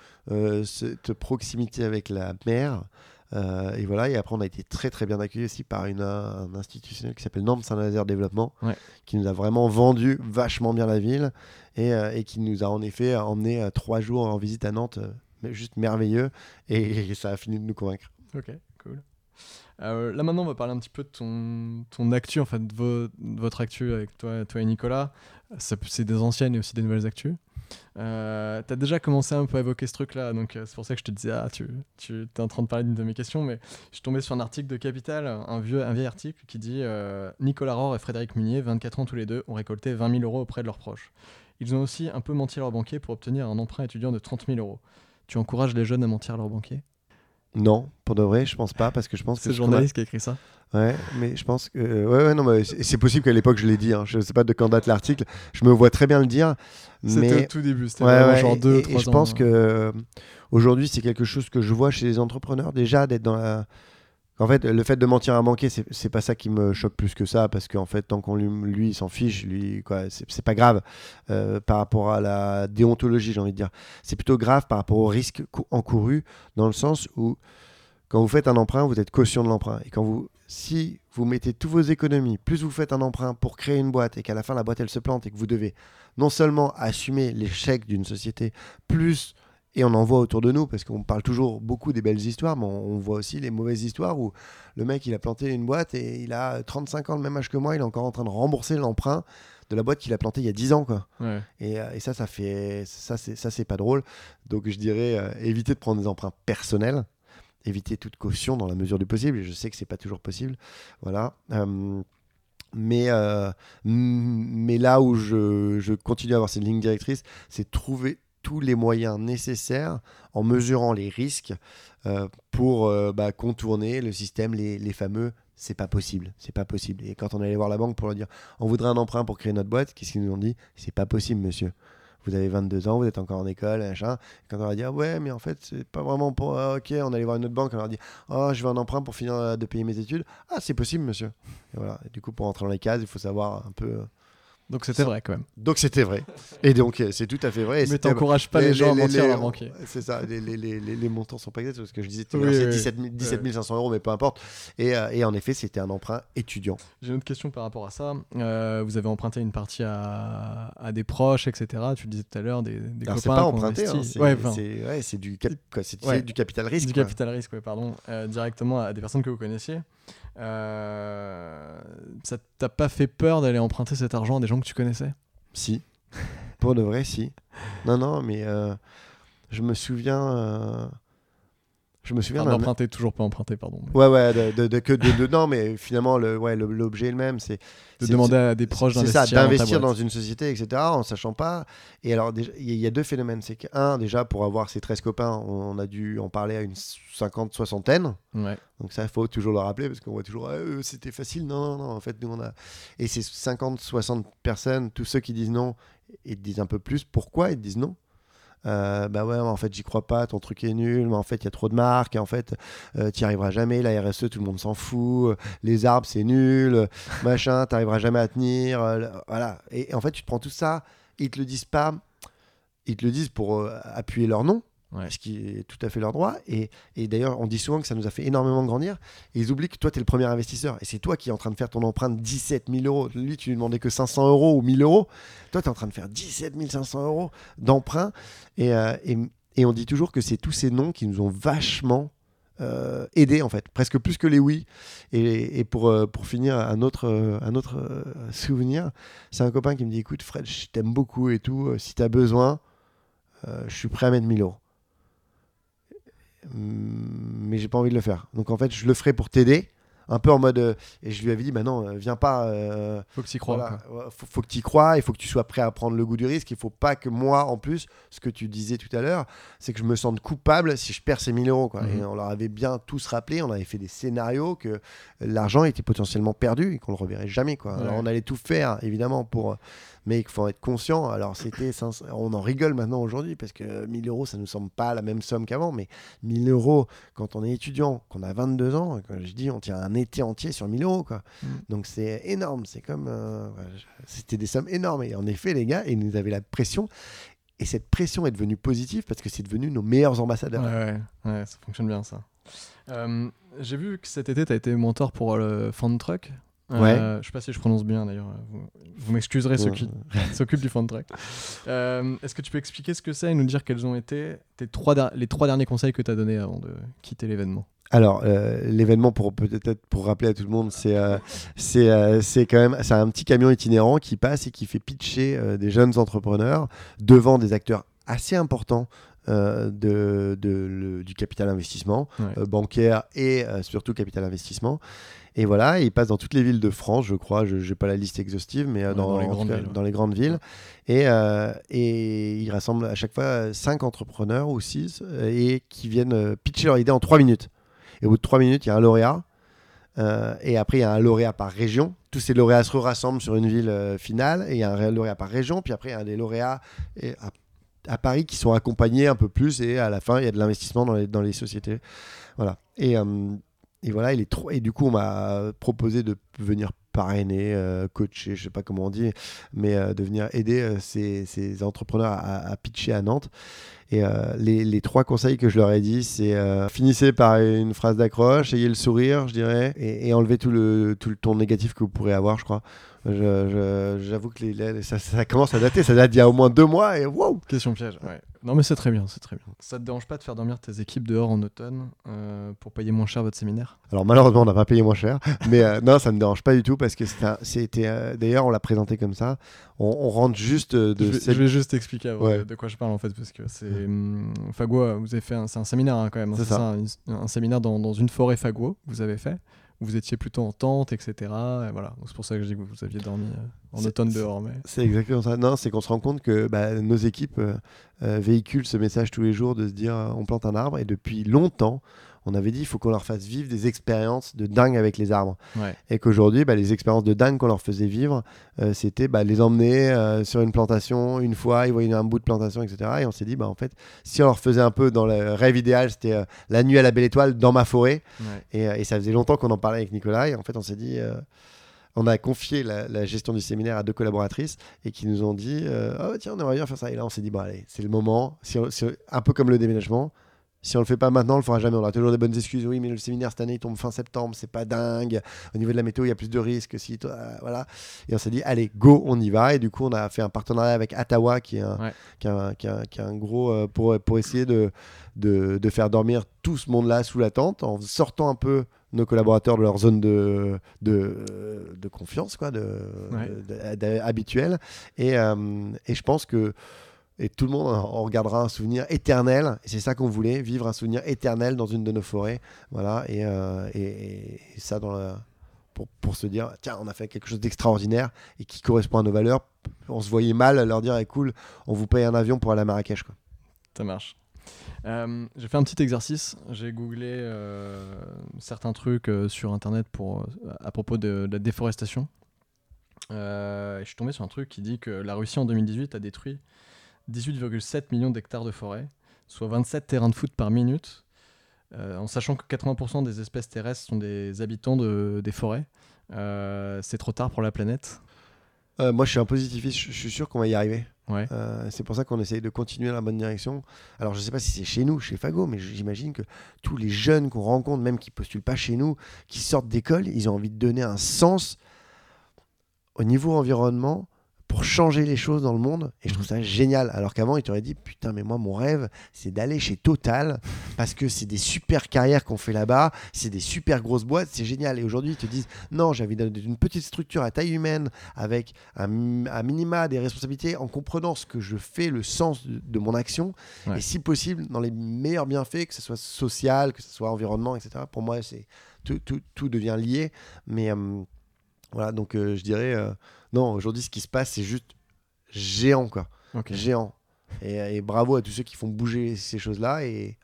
Cette proximité avec la mer. Euh, et voilà, et après on a été très très bien accueillis aussi par une, un institutionnel qui s'appelle Nantes Saint-Nazaire Développement, Ouais. qui nous a vraiment vendu vachement bien la ville et, euh, et qui nous a en effet emmené euh, trois jours en visite à Nantes, mais juste merveilleux, et, et ça a fini de nous convaincre. Ok, cool. Euh, là maintenant, on va parler un petit peu de ton, ton actu, en fait, de, vo- de votre actu avec toi, toi et Nicolas. C'est des anciennes et aussi des nouvelles actus. Euh, T'as déjà commencé un peu à évoquer ce truc-là, donc euh, c'est pour ça que je te disais, ah, tu, tu es en train de parler d'une de mes questions, mais je suis tombé sur un article de Capital, un vieux, un vieil article qui dit euh, Nicolas Rohr et Frédéric Munier, 24 ans tous les deux, ont récolté 20 000 euros auprès de leurs proches. Ils ont aussi un peu menti à leur banquier pour obtenir un emprunt étudiant de 30 000 euros. Tu encourages les jeunes à mentir à leur banquier Non, pour de vrai, je pense pas, parce que je pense que C'est le journaliste qui a écrit ça Ouais, mais je pense que. euh, ouais, ouais, non, mais c'est possible qu'à l'époque je l'ai dit. hein. Je sais pas de quand date l'article. Je me vois très bien le dire. C'était Mais au tout début, c'était Ouais, ouais, genre et- 2 et, 3 et je ans. pense que euh, aujourd'hui c'est quelque chose que je vois chez les entrepreneurs déjà d'être dans la. En fait, le fait de mentir à un banquier, c'est pas ça qui me choque plus que ça, parce qu'en fait, tant qu'on lui, lui s'en fiche, lui, quoi, c'est pas grave euh, par rapport à la déontologie, j'ai envie de dire. C'est plutôt grave par rapport au risque cou- encouru, dans le sens où quand vous faites un emprunt, vous êtes caution de l'emprunt, et quand vous, si vous mettez tous vos économies, plus vous faites un emprunt pour créer une boîte, et qu'à la fin la boîte elle se plante, et que vous devez non seulement assumer l'échec d'une société, plus, et on en voit autour de nous, parce qu'on parle toujours beaucoup des belles histoires, mais on, on voit aussi les mauvaises histoires où le mec il a planté une boîte et il a 35 ans, le même âge que moi, il est encore en train de rembourser l'emprunt de la boîte qu'il a plantée il y a 10 ans. Quoi. Ouais. Et, euh, et ça, ça fait ça, c'est ça, c'est pas drôle. Donc je dirais euh, éviter de prendre des emprunts personnels, éviter toute caution dans la mesure du possible. Et je sais que c'est pas toujours possible, voilà. Euh, mais euh, mais là où je, je continue à avoir cette ligne directrice, c'est trouver tous les moyens nécessaires en mesurant les risques euh, pour euh, bah, contourner le système, les, les fameux c'est pas possible, c'est pas possible. Et quand on allait voir la banque pour leur dire on voudrait un emprunt pour créer notre boîte, qu'est-ce qu'ils nous ont dit C'est pas possible, monsieur. Vous avez 22 ans, vous êtes encore en école, machin. Et quand on leur a dit ah ouais, mais en fait, c'est pas vraiment pour. ah, ok, on allait voir une autre banque, on leur dit oh, je veux un emprunt pour finir euh, de payer mes études. Ah, c'est possible, monsieur. Voilà. Du coup, pour rentrer dans les cases, il faut savoir un peu. Euh, Donc c'était vrai quand même. Donc c'était vrai. Et donc, euh, c'est tout à fait vrai. Et Mais t'encourages pas les, gens à mentir à banquier. C'est ça, les, montants sont pas exacts, parce que je disais, Oui, oui. 17, 000 17 500 euros, mais peu importe. Et, euh, et en effet, c'était un emprunt étudiant. J'ai une autre question par rapport à ça. Euh, vous avez emprunté une partie à, à des proches, etc. Tu le disais tout à l'heure, des, des Alors, c'est copains. pas qui ont emprunté, hein, c'est ouais, enfin, c'est- ouais, c'est du, cap- quoi, c'est- Ouais. c'est du capital risque. du quoi. capital risque, pardon, euh, directement à des personnes que vous connaissiez. Euh, ça t'a pas fait peur d'aller emprunter cet argent à des gens que tu connaissais? Si. Pour de vrai, si. Non, non, mais euh, je me souviens. Je me souviens Enfin, D'emprunter, toujours pas emprunter, pardon. Ouais, ouais, de, de- de- que de, non, mais finalement, le, ouais, l'objet est le même. C'est De c'est- demander à des proches C'est d'investir ça, dans ta d'investir dans une société, etc., en sachant pas. Et alors, il y, a- il y a deux phénomènes. C'est qu'un, déjà, pour avoir ces 13 copains, on a dû en parler à une 50, soixantaine. Ouais. Donc ça, il faut toujours le rappeler parce qu'on voit toujours, Ah, euh, c'était facile. Non, non, non. En fait, nous, on a. Et ces 50, 60 personnes, tous ceux qui disent non, ils disent un peu plus pourquoi ils disent non? Euh, bah ouais, en fait, j'y crois pas, ton truc est nul, mais en fait, il y a trop de marques, en fait, euh, t'y arriveras jamais, la RSE, tout le monde s'en fout, euh, les arbres, c'est nul, machin, t'arriveras jamais à tenir, voilà. Et, et en fait, tu te prends tout ça, ils te le disent pas, ils te le disent pour appuyer leur nom, Ce qui est tout à fait leur droit. Et, et d'ailleurs, on dit souvent que ça nous a fait énormément grandir. Et ils oublient que toi, tu es le premier investisseur. Et c'est toi qui es en train de faire ton emprunt de 17 000 euros. Lui, tu lui demandais que 500 euros ou 1000 euros. Toi, tu es en train de faire 17 500 euros d'emprunt. Et, euh, et, et on dit toujours que c'est tous ces noms qui nous ont vachement euh, aidés, en fait. Presque plus que les oui. Et, et pour, euh, pour finir, un autre, un autre souvenir, c'est un copain qui me dit écoute, Fred, je t'aime beaucoup et tout. Si tu as besoin, je suis prêt à mettre 1000 euros. Mais j'ai pas envie de le faire. Donc en fait, je le ferai pour t'aider un peu en mode. euh, et je lui avais dit, bah non, euh, viens pas. euh, Faut que tu y crois. voilà, ouais, faut, faut que tu y crois, il faut que tu sois prêt à prendre le goût du risque. Il faut pas que moi, en plus, ce que tu disais tout à l'heure, c'est que je me sente coupable si je perds ces 1000 euros. Quoi. Mhm. Et on leur avait bien tous rappelé, on avait fait des scénarios que l'argent était potentiellement perdu et qu'on le reverrait jamais. Quoi. Alors on allait tout faire, évidemment, pour. Mais il faut être conscient. Alors c'était, on en rigole maintenant aujourd'hui parce que 1000 euros, ça nous semble pas la même somme qu'avant, mais 1000 euros quand on est étudiant, qu'on a 22 ans, quand je dis on tient un été entier sur 1000 euros. Quoi. Mm. Donc c'est énorme, c'est comme. euh, C'était des sommes énormes. Et en effet, les gars, ils nous avaient la pression. Et cette pression est devenue positive parce que c'est devenu nos meilleurs ambassadeurs. Ouais, ouais, ouais, ça fonctionne bien ça. Euh, J'ai vu que cet été, tu as été mentor pour le Fan Truck. Euh, je sais pas si je prononce bien d'ailleurs. Vous, vous m'excuserez ceux Ouais. qui s'occupent du Fan Truck. Euh, Est-ce que tu peux expliquer ce que c'est et nous dire quels ont été tes trois der- les trois derniers conseils que tu as donnés avant de quitter l'événement? Alors, euh, l'événement, pour peut-être pour rappeler à tout le monde, c'est euh, c'est euh, quand même c'est un petit camion itinérant qui passe et qui fait pitcher euh, des jeunes entrepreneurs devant des acteurs assez importants. euh, de, de- le- du capital investissement Ouais. euh, bancaire et euh, surtout capital investissement et voilà il passe dans toutes les villes de France je crois je n'ai pas la liste exhaustive mais euh, Ouais, dans, dans les grandes cas, villes, ouais. dans les grandes villes et, euh, et il rassemble à chaque fois euh, cinq entrepreneurs ou six euh, et qui viennent pitcher leur idée en trois minutes et au bout de trois minutes, il y a un lauréat. Euh, et après, il y a un lauréat par région. Tous ces lauréats se rassemblent sur une ville euh, finale. Et il y a un ré- lauréat par région. Puis après, il y a des lauréats et à, à Paris qui sont accompagnés un peu plus. Et à la fin, il y a de l'investissement dans les, dans les sociétés. Voilà. Et, euh, et voilà, il est trop... et du coup, on m'a proposé de venir parrainer, euh, coacher, je sais pas comment on dit, mais euh, de venir aider euh, ces, ces entrepreneurs à, pitcher à Nantes. Et les, les trois conseils que je leur ai dit, c'est finissez par une phrase d'accroche, ayez le sourire, je dirais, et, et enlevez tout le, tout le ton négatif que vous pourrez avoir, je crois. J'avoue que les, ça, commence à dater, ça date d'il y a au moins deux mois, et wow Question piège. Non mais c'est très bien, c'est très bien. Ça te dérange pas de faire dormir tes équipes dehors en automne euh, pour payer moins cher votre séminaire? Alors malheureusement, on n'a pas payé moins cher, mais euh, non, ça ne me dérange pas du tout parce que c'était euh, D'ailleurs, on l'a présenté comme ça. On, on rentre juste de je, vais, cette- je vais juste expliquer avant Ouais. de, de quoi je parle en fait parce que c'est hum, Fago, vous avez fait un, c'est un séminaire hein, quand même. hein, C'est ça. un, un séminaire dans, dans une forêt Fago vous avez fait. Vous étiez plutôt en tente, etc. Et voilà. C'est pour ça que je dis que vous aviez dormi euh, en automne dehors. Mais C'est exactement ça. Non, c'est qu'on se rend compte que bah, nos équipes euh, euh, véhiculent ce message tous les jours de se dire on plante un arbre. Et depuis longtemps, on avait dit il faut qu'on leur fasse vivre des expériences de dingue avec les arbres. ouais. Et qu'aujourd'hui, bah, les expériences de dingue qu'on leur faisait vivre, euh, c'était bah, les emmener euh, sur une plantation une fois, ils voyaient un bout de plantation, etc. Et on s'est dit, bah, en fait, si on leur faisait un peu dans le rêve idéal, c'était euh, la nuit à la belle étoile dans ma forêt. ouais. Et, et ça faisait longtemps qu'on en parlait avec Nicolas. Et en fait, on s'est dit, on a confié la, la gestion du séminaire à deux collaboratrices et qui nous ont dit, euh, oh tiens, on aimerait bien faire ça. Et là, on s'est dit, bon, allez, c'est le moment. Si on- si on- un peu comme le déménagement. Si on le fait pas maintenant, on le fera jamais. On aura toujours des bonnes excuses. Oui, mais le séminaire cette année il tombe fin septembre, c'est pas dingue. Au niveau de la météo, il y a plus de risques. Si toi, euh, voilà. Et on s'est dit, allez, go, on y va. Et du coup, on a fait un partenariat avec Ottawa, qui est un, Ouais. qui est un, qui est un- qui est un gros euh, pour, pour essayer de, de, de faire dormir tout ce monde-là sous la tente en sortant un peu nos collaborateurs de leur zone de, de, de confiance, quoi, de, Ouais. de- de- habituelle. Et, euh, et je pense que et tout le monde en regardera un souvenir éternel. Et c'est ça qu'on voulait, vivre un souvenir éternel dans une de nos forêts. Voilà. Et, euh, et- ça pour, pour se dire, tiens, on a fait quelque chose d'extraordinaire et qui correspond à nos valeurs. On se voyait mal leur dire, eh, cool, on vous paye un avion pour aller à Marrakech. Ça marche. Euh, j'ai fait un petit exercice. J'ai googlé euh, certains trucs sur internet pour, à propos de, de la déforestation. Je suis tombé sur un truc qui dit que la Russie en 2018 a détruit 18,7 millions d'hectares de forêt, soit 27 terrains de foot par minute, euh, en sachant que 80% des espèces terrestres sont des habitants de- des forêts. Euh, c'est trop tard pour la planète. Euh, moi, je suis un positiviste. Je suis sûr qu'on va y arriver. Ouais. Euh, c'est pour ça qu'on essaye de continuer dans la bonne direction. Alors, je ne sais pas si c'est chez nous, chez Fago, mais j'imagine que tous les jeunes qu'on rencontre, même qui postulent pas chez nous, qui sortent d'école, ils ont envie de donner un sens au niveau environnement pour changer les choses dans le monde. Et je trouve ça génial. Alors qu'avant, ils t'auraient dit Putain, mais moi, mon rêve, c'est d'aller chez Total parce que c'est des super carrières qu'on fait là-bas, c'est des super grosses boîtes, c'est génial. Et aujourd'hui, ils te disent Non, j'avais une petite structure à taille humaine avec un, minima des responsabilités en comprenant ce que je fais, le sens de, mon action. Et si possible, dans les meilleurs bienfaits, que ce soit social, que ce soit environnement, etc. Pour moi, c'est tout, tout, tout, devient lié. Mais euh, voilà, donc euh, je dirais euh, non, aujourd'hui, ce qui se passe, c'est juste géant, quoi. Géant. Et, bravo à tous ceux qui font bouger ces choses-là. Et,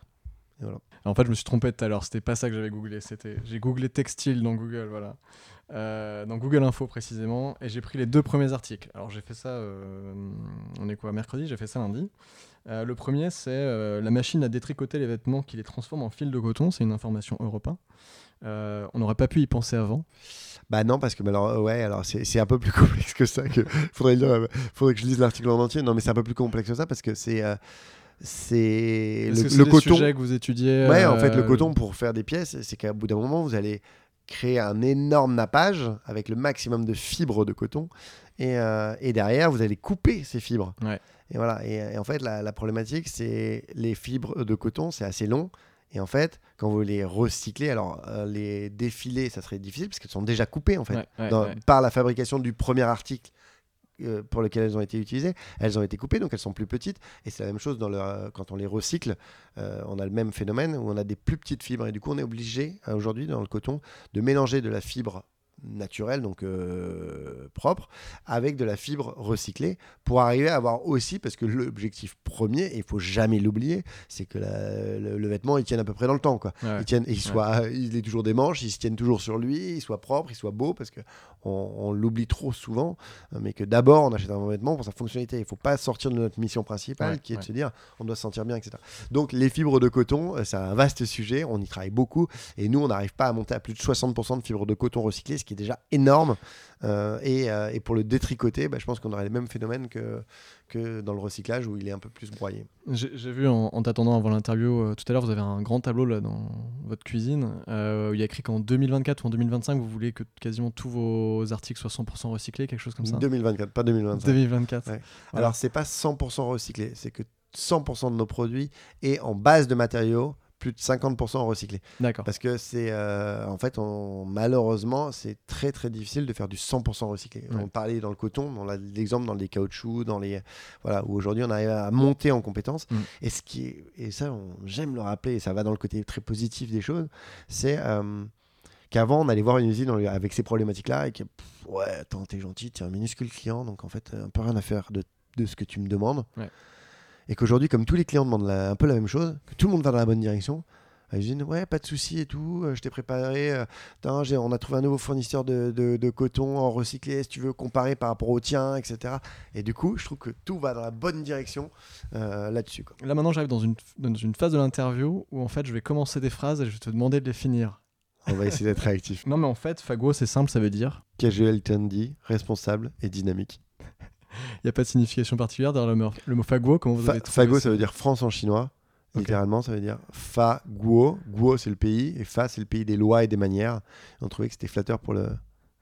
voilà. En fait, je me suis trompé tout à l'heure. C'était pas ça que j'avais googlé. C'était j'ai googlé textile dans Google, voilà. Euh, dans Google Info précisément, et j'ai pris les deux premiers articles. Alors j'ai fait ça, euh, on est quoi, mercredi, j'ai fait ça lundi. Euh, le premier, c'est la machine à détricoter les vêtements qui les transforme en fil de coton. C'est une information européenne. on n'aurait pas pu y penser avant. Bah non, parce que bah alors, ouais, alors c'est un peu plus complexe que ça. Que, faudrait, faudrait que je lise l'article en entier. Non, mais c'est un peu plus complexe que ça parce que c'est c'est le, le coton. que vous étudiez. Ouais, en fait, le coton pour faire des pièces, c'est qu'à bout d'un moment, vous allez créer un énorme nappage avec le maximum de fibres de coton. Et, euh, et derrière, vous allez couper ces fibres. Et voilà. Et, en fait, la, problématique, c'est les fibres de coton, c'est assez long. Et en fait, quand vous les recyclez, alors euh, les défiler, ça serait difficile parce qu'elles sont déjà coupées en fait par la fabrication du premier article euh, pour lesquelles elles ont été utilisées, elles ont été coupées, donc elles sont plus petites. Et c'est la même chose dans le, quand on les recycle, euh, on a le même phénomène où on a des plus petites fibres. Et du coup, on est obligé aujourd'hui dans le coton de mélanger de la fibre naturel, donc euh, propre, avec de la fibre recyclée, pour arriver à avoir aussi, parce que l'objectif premier, et il faut jamais l'oublier, c'est que le, vêtement, il tienne à peu près dans le temps. Quoi. Il, tienne, il, soit, il est toujours des manches, il se tienne toujours sur lui, il soit propre, il soit beau, parce que on, l'oublie trop souvent, mais que d'abord, on achète un vêtement pour sa fonctionnalité. Il ne faut pas sortir de notre mission principale, qui est de se dire, on doit se sentir bien, etc. Donc, les fibres de coton, euh, c'est un vaste sujet, on y travaille beaucoup, et nous, on n'arrive pas à monter à plus de 60% de fibres de coton recyclées, ce qui est déjà énorme. Euh, euh, et, pour le détricoter, bah, je pense qu'on aurait les mêmes phénomènes que, que dans le recyclage où il est un peu plus broyé. J'ai vu en, t'attendant avant l'interview euh, tout à l'heure, vous avez un grand tableau là dans votre cuisine où il y a écrit qu'en 2024 ou en 2025, vous voulez que quasiment tous vos articles soient 100% recyclés, quelque chose comme ça 2024, pas 2025. 2024. Alors, c'est pas 100% recyclé, c'est que 100% de nos produits est en base de matériaux plus de 50% recyclé. D'accord. Parce que c'est, euh, en fait, on, malheureusement, c'est très très difficile de faire du 100% recyclé. On parlait dans le coton, on a l'exemple dans les caoutchoucs, dans les, voilà, où aujourd'hui on arrive à monter en compétences. Mm. Et ce qui est, et ça, j'aime le rappeler, et ça va dans le côté très positif des choses, c'est euh, qu'avant on allait voir une usine avec ces problématiques-là et que, ouais, attends, t'es gentil, t'es un minuscule client, donc en fait, un peu rien à faire de, de ce que tu me demandes. Ouais. Et qu'aujourd'hui, comme tous les clients demandent un peu la même chose, que tout le monde va dans la bonne direction, ils disent ouais pas de souci et tout euh, je t'ai préparé euh, on a trouvé un nouveau fournisseur de, de, coton en recyclé si tu veux comparer par rapport au tien etc et du coup je trouve que tout va dans la bonne direction euh, là-dessus là maintenant j'arrive dans une, dans une phase de l'interview où en fait je vais commencer des phrases et je vais te demander de les finir. On va essayer d'être réactif. Non mais en fait Fago c'est simple ça veut dire casual trendy responsable et dynamique il n'y a pas de signification particulière derrière le mot, le mot faguo. Comment vous avez Faguo, ça veut dire France en chinois. Littéralement, ça veut dire fa guo. Guo, c'est le pays. Et fa, c'est le pays des lois et des manières. on trouvait que c'était flatteur pour, le,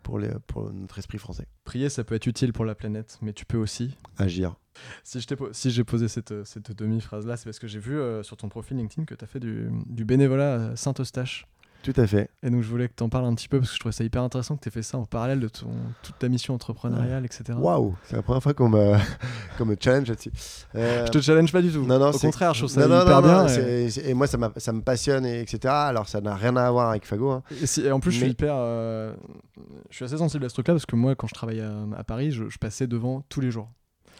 pour, le, pour notre esprit français. Prier, ça peut être utile pour la planète, mais tu peux aussi agir. Si, j'ai posé cette, cette demi-phrase-là, c'est parce que j'ai vu euh, sur ton profil LinkedIn que tu as fait du, du bénévolat à Saint-Eustache. Tout à fait. Et donc je voulais que tu en parles un petit peu parce que je trouvais ça hyper intéressant que tu aies fait ça en parallèle de ton, toute ta mission entrepreneuriale, etc. Waouh, c'est la première fois qu'on me, me challenge là-dessus. Euh... Je te challenge pas du tout. Non, non, Au contraire, je trouve ça hyper bien. Et... moi, ça, ça me passionne, et etc. Alors ça n'a rien à voir avec Fago. Hein. Et, en plus, je suis hyper. Euh, je suis assez sensible à ce truc-là parce que moi, quand je travaillais à, Paris, je, je passais devant tous les jours.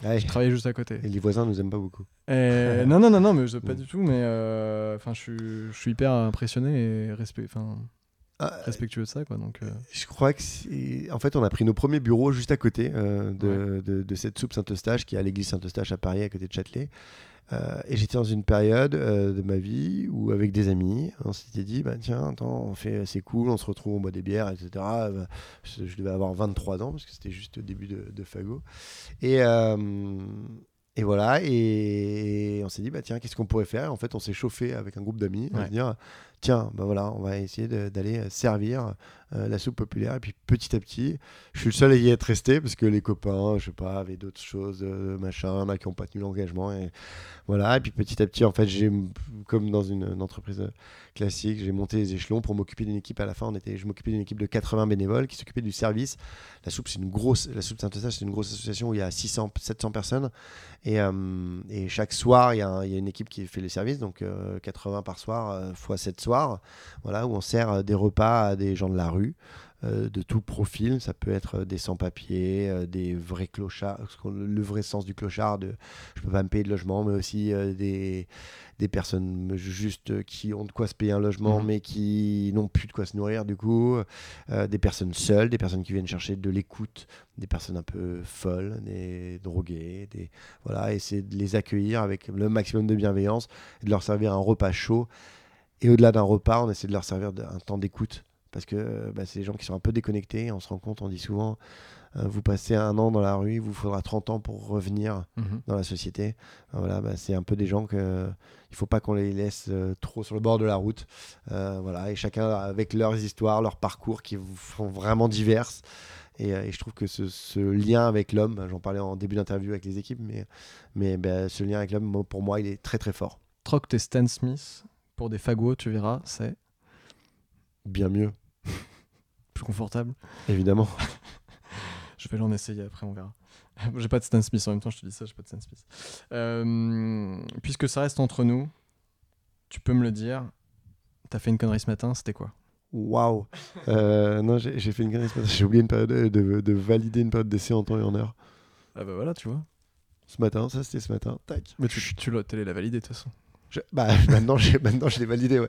Je travaillais juste à côté. Et les voisins nous aiment pas beaucoup. non, non, non, non, mais pas du tout. Mais euh, enfin, je, suis hyper impressionné et respect, ah, respectueux de ça, quoi. Donc, euh. je crois que en fait, on a pris nos premiers bureaux juste à côté euh, de, de, de, cette soupe Saint-Eustache qui est à l'église Saint-Eustache à Paris, à côté de Châtelet. Euh, et j'étais dans une période euh, de ma vie où, avec des amis, on s'était dit bah, tiens, attends, on fait, c'est cool, on se retrouve, on boit des bières, etc. Euh, je, devais avoir 23 ans parce que c'était juste au début de, de Fago. Et, et voilà, et on s'est dit bah, tiens, qu'est-ce qu'on pourrait faire? En fait, on s'est chauffé avec un groupe d'amis à dire tiens, bah voilà, on va essayer d'aller servir euh, la soupe populaire. Et puis petit à petit, je suis le seul à y être resté parce que les copains, je sais pas, avaient d'autres choses, euh, machin, qui n'ont pas tenu l'engagement. Et voilà. Et puis petit à petit, en fait, j'ai, comme dans une, entreprise classique, j'ai monté les échelons pour m'occuper d'une équipe. À la fin, on était, je m'occupais d'une équipe de 80 bénévoles qui s'occupaient du service. La soupe, c'est une grosse, la soupe Saint-Eustache, c'est une grosse association où il y a 600, 700 personnes. Et, euh, chaque soir, il y, a une équipe qui fait le service, donc 80 par soir, fois 7 voilà, où on sert des repas à des gens de la rue euh, de tout profil. Ça peut être des sans-papiers, euh, des vrais clochards, le vrai sens du clochard, de je peux pas me payer de logement, mais aussi euh, des, des personnes juste qui ont de quoi se payer un logement, mhm. mais qui n'ont plus de quoi se nourrir du coup, des personnes seules, des personnes qui viennent chercher de l'écoute, des personnes un peu folles, des drogués, des voilà, et c'est de les accueillir avec le maximum de bienveillance, et de leur servir un repas chaud. Et au-delà d'un repas, on essaie de leur servir un temps d'écoute parce que bah, c'est des gens qui sont un peu déconnectés. On se rend compte, on dit souvent, euh, vous passez un an dans la rue, il vous faudra 30 ans pour revenir mhm. dans la société. Voilà, bah, c'est un peu des gens que il faut pas qu'on les laisse euh, trop sur le bord de la route. Euh, voilà, et chacun avec leurs histoires, leurs parcours qui sont vraiment diverses. Et, je trouve que ce, lien avec l'homme, j'en parlais en début d'interview avec les équipes, mais, mais bah, ce lien avec l'homme, pour moi, il est très très fort. Troc tes Stan Smith pour des fagots, tu verras, c'est bien mieux. Plus confortable Évidemment. je vais l'en essayer après, on verra. j'ai pas de Stan Smith en même temps, je te dis ça, j'ai pas de Stan Smith. Euh, puisque ça reste entre nous, tu peux me le dire. T'as fait une connerie ce matin, c'était quoi? Waouh euh, Non, j'ai fait une connerie ce matin. J'ai oublié une période de, de, valider une période d'essai en temps et en heure. Ah bah voilà, tu vois. Ce matin, ça c'était ce matin. Tac. Mais tu, tu l'as la valider de toute façon. Bah, maintenant, maintenant, je l'ai validé. Ouais.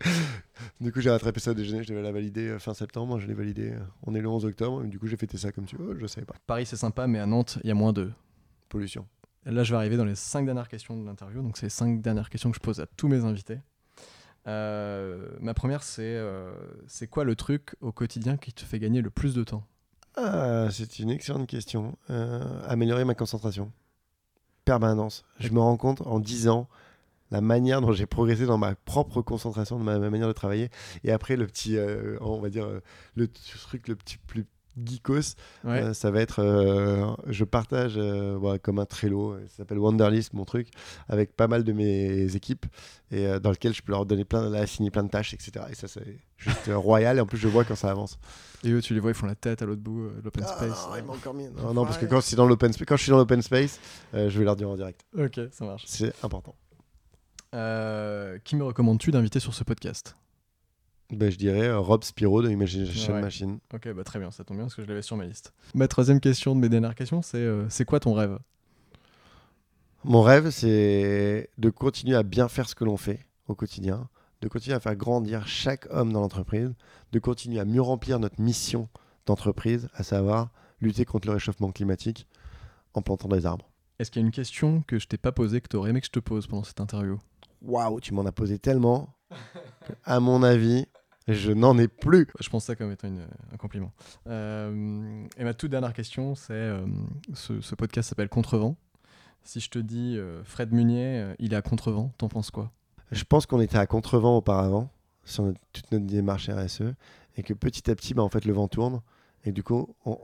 Du coup, j'ai rattrapé ça au déjeuner. Je devais la valider euh, fin septembre. Je l'ai validé. Euh, on est le 11 octobre. Du coup, j'ai fêté ça comme tu veux. Je savais pas. Paris, c'est sympa, mais à Nantes, il y a moins de pollution. là, je vais arriver dans les 5 dernières questions de l'interview. Donc, c'est les 5 dernières questions que je pose à tous mes invités. Euh, ma première, c'est c'est quoi le truc au quotidien qui te fait gagner le plus de temps? Ah, C'est une excellente question. améliorer ma concentration. Permanence. Je me rends compte en 10 ans la manière dont j'ai progressé dans ma propre concentration, dans ma, manière de travailler. Et après, le petit, euh, on va dire, euh, le truc le petit plus geekos, euh, ça va être, je partage comme un Trello, ça s'appelle Wanderlist, mon truc, avec pas mal de mes équipes, et dans lequel je peux leur donner plein, assigner plein de tâches, etc. Et ça, c'est juste royal, et en plus, je vois quand ça avance. Et eux, tu les vois, ils font la tête à l'autre bout de l'open ah, space. Non, encore mieux. Non, non, parce que quand, dans quand je suis dans l'open space, je vais leur dire en direct. Ok, ça marche. C'est important. Euh, qui me recommandes-tu d'inviter sur ce podcast? Bah, je dirais euh, Rob Spiro de Imagination Machine. Ok, bah, très bien, ça tombe bien parce que je l'avais sur ma liste. Ma troisième question de mes dernières questions, c'est euh, c'est quoi ton rêve? Mon rêve, c'est de continuer à bien faire ce que l'on fait au quotidien, de continuer à faire grandir chaque homme dans l'entreprise, de continuer à mieux remplir notre mission d'entreprise, à savoir lutter contre le réchauffement climatique en plantant des arbres. Est-ce qu'il y a une question que je t'ai pas posée que tu aurais aimé que je te pose pendant cette interview? Waouh, tu m'en as posé tellement à mon avis, je n'en ai plus. Je pense ça comme étant un compliment. Euh, et ma toute dernière question, c'est euh, ce, podcast s'appelle Contrevent. Si je te dis euh, Fred Munier, il est à Contrevent, t'en penses quoi? Je pense qu'on était à Contrevent auparavant, sur toute notre démarche RSE, et que petit à petit, bah, en fait, le vent tourne. Et du coup, on,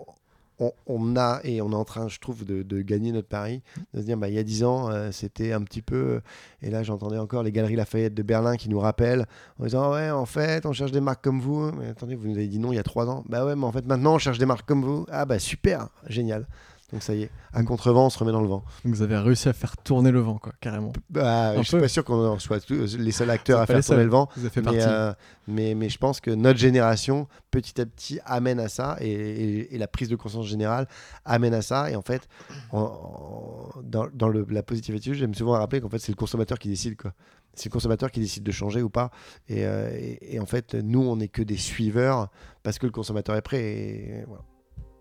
on, a, et on est en train, je trouve, de, gagner notre pari, de se dire, bah, il y a 10 ans, euh, c'était un petit peu. Et là, j'entendais encore les Galeries Lafayette de Berlin qui nous rappellent en disant, ouais, en fait, on cherche des marques comme vous. Mais attendez, vous nous avez dit non il y a 3 ans. Bah ouais, mais en fait, maintenant, on cherche des marques comme vous. Ah bah super, génial. Donc ça y est, un contrevent, on se remet dans le vent. Donc vous avez réussi à faire tourner le vent, quoi, carrément. Bah, je suis pas sûr qu'on soit les seuls acteurs à faire tourner le vent. Vous avez fait mais, euh, mais, mais, je pense que notre génération, petit à petit, amène à ça et, la prise de conscience générale amène à ça. Et en fait, dans, dans le, la positive attitude, j'aime souvent rappeler qu'en fait, c'est le consommateur qui décide, quoi. C'est le consommateur qui décide de changer ou pas. Et, euh, et en fait, nous, on n'est que des suiveurs parce que le consommateur est prêt. Et voilà.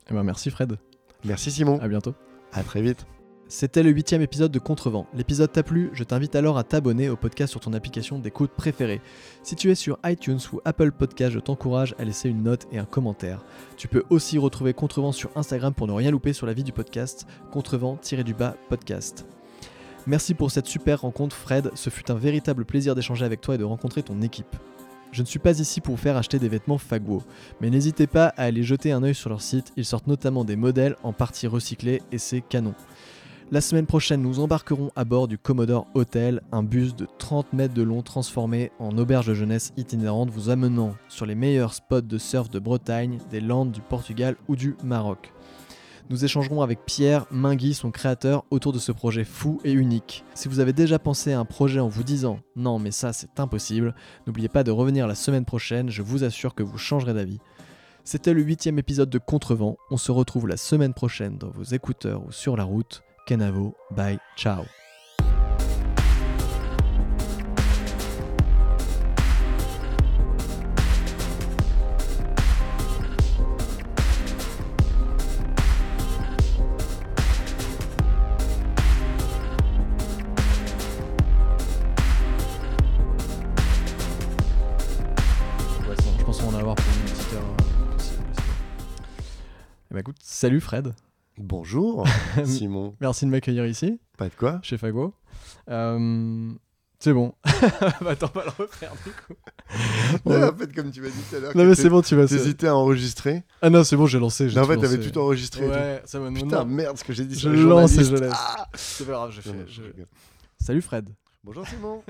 Eh ben, merci Fred. Merci Simon. À bientôt. À très vite. C'était le huitième épisode de Contrevent. L'épisode t'a plu Je t'invite alors à t'abonner au podcast sur ton application d'écoute préférée. Si tu es sur iTunes ou Apple Podcast, je t'encourage à laisser une note et un commentaire. Tu peux aussi retrouver Contrevent sur Instagram pour ne rien louper sur la vie du podcast, contrevent-du-bas podcast. Merci pour cette super rencontre Fred, ce fut un véritable plaisir d'échanger avec toi et de rencontrer ton équipe. Je ne suis pas ici pour vous faire acheter des vêtements Fagwo, mais n'hésitez pas à aller jeter un œil sur leur site, ils sortent notamment des modèles en partie recyclés et c'est canon. La semaine prochaine, nous embarquerons à bord du Commodore Hotel, un bus de 30 mètres de long transformé en auberge de jeunesse itinérante vous amenant sur les meilleurs spots de surf de Bretagne, des Landes, du Portugal ou du Maroc. Nous échangerons avec Pierre Mingui, son créateur, autour de ce projet fou et unique. Si vous avez déjà pensé à un projet en vous disant non mais ça c'est impossible, n'oubliez pas de revenir la semaine prochaine, je vous assure que vous changerez d'avis. C'était le huitième épisode de Contrevent, on se retrouve la semaine prochaine dans vos écouteurs ou sur la route. Kenavo, bye, ciao. Eh ben, écoute, salut Fred. Bonjour, Simon. Merci de m'accueillir ici, Pas de quoi chez Fago. Euh, c'est bon. bah, attends, on va le refaire du coup. Ouais. En fait, comme tu m'as dit tout à l'heure, Non, mais c'est bon, tu vas. t'hésitais à enregistrer. Ah non, c'est bon, j'ai lancé. j'ai en fait, t'avais tout enregistré. Ouais, ça me Putain, non, merde, ce que j'ai dit Je lance et je laisse. Ah C'est pas grave, je- je rigole. Salut Fred. Bonjour Simon.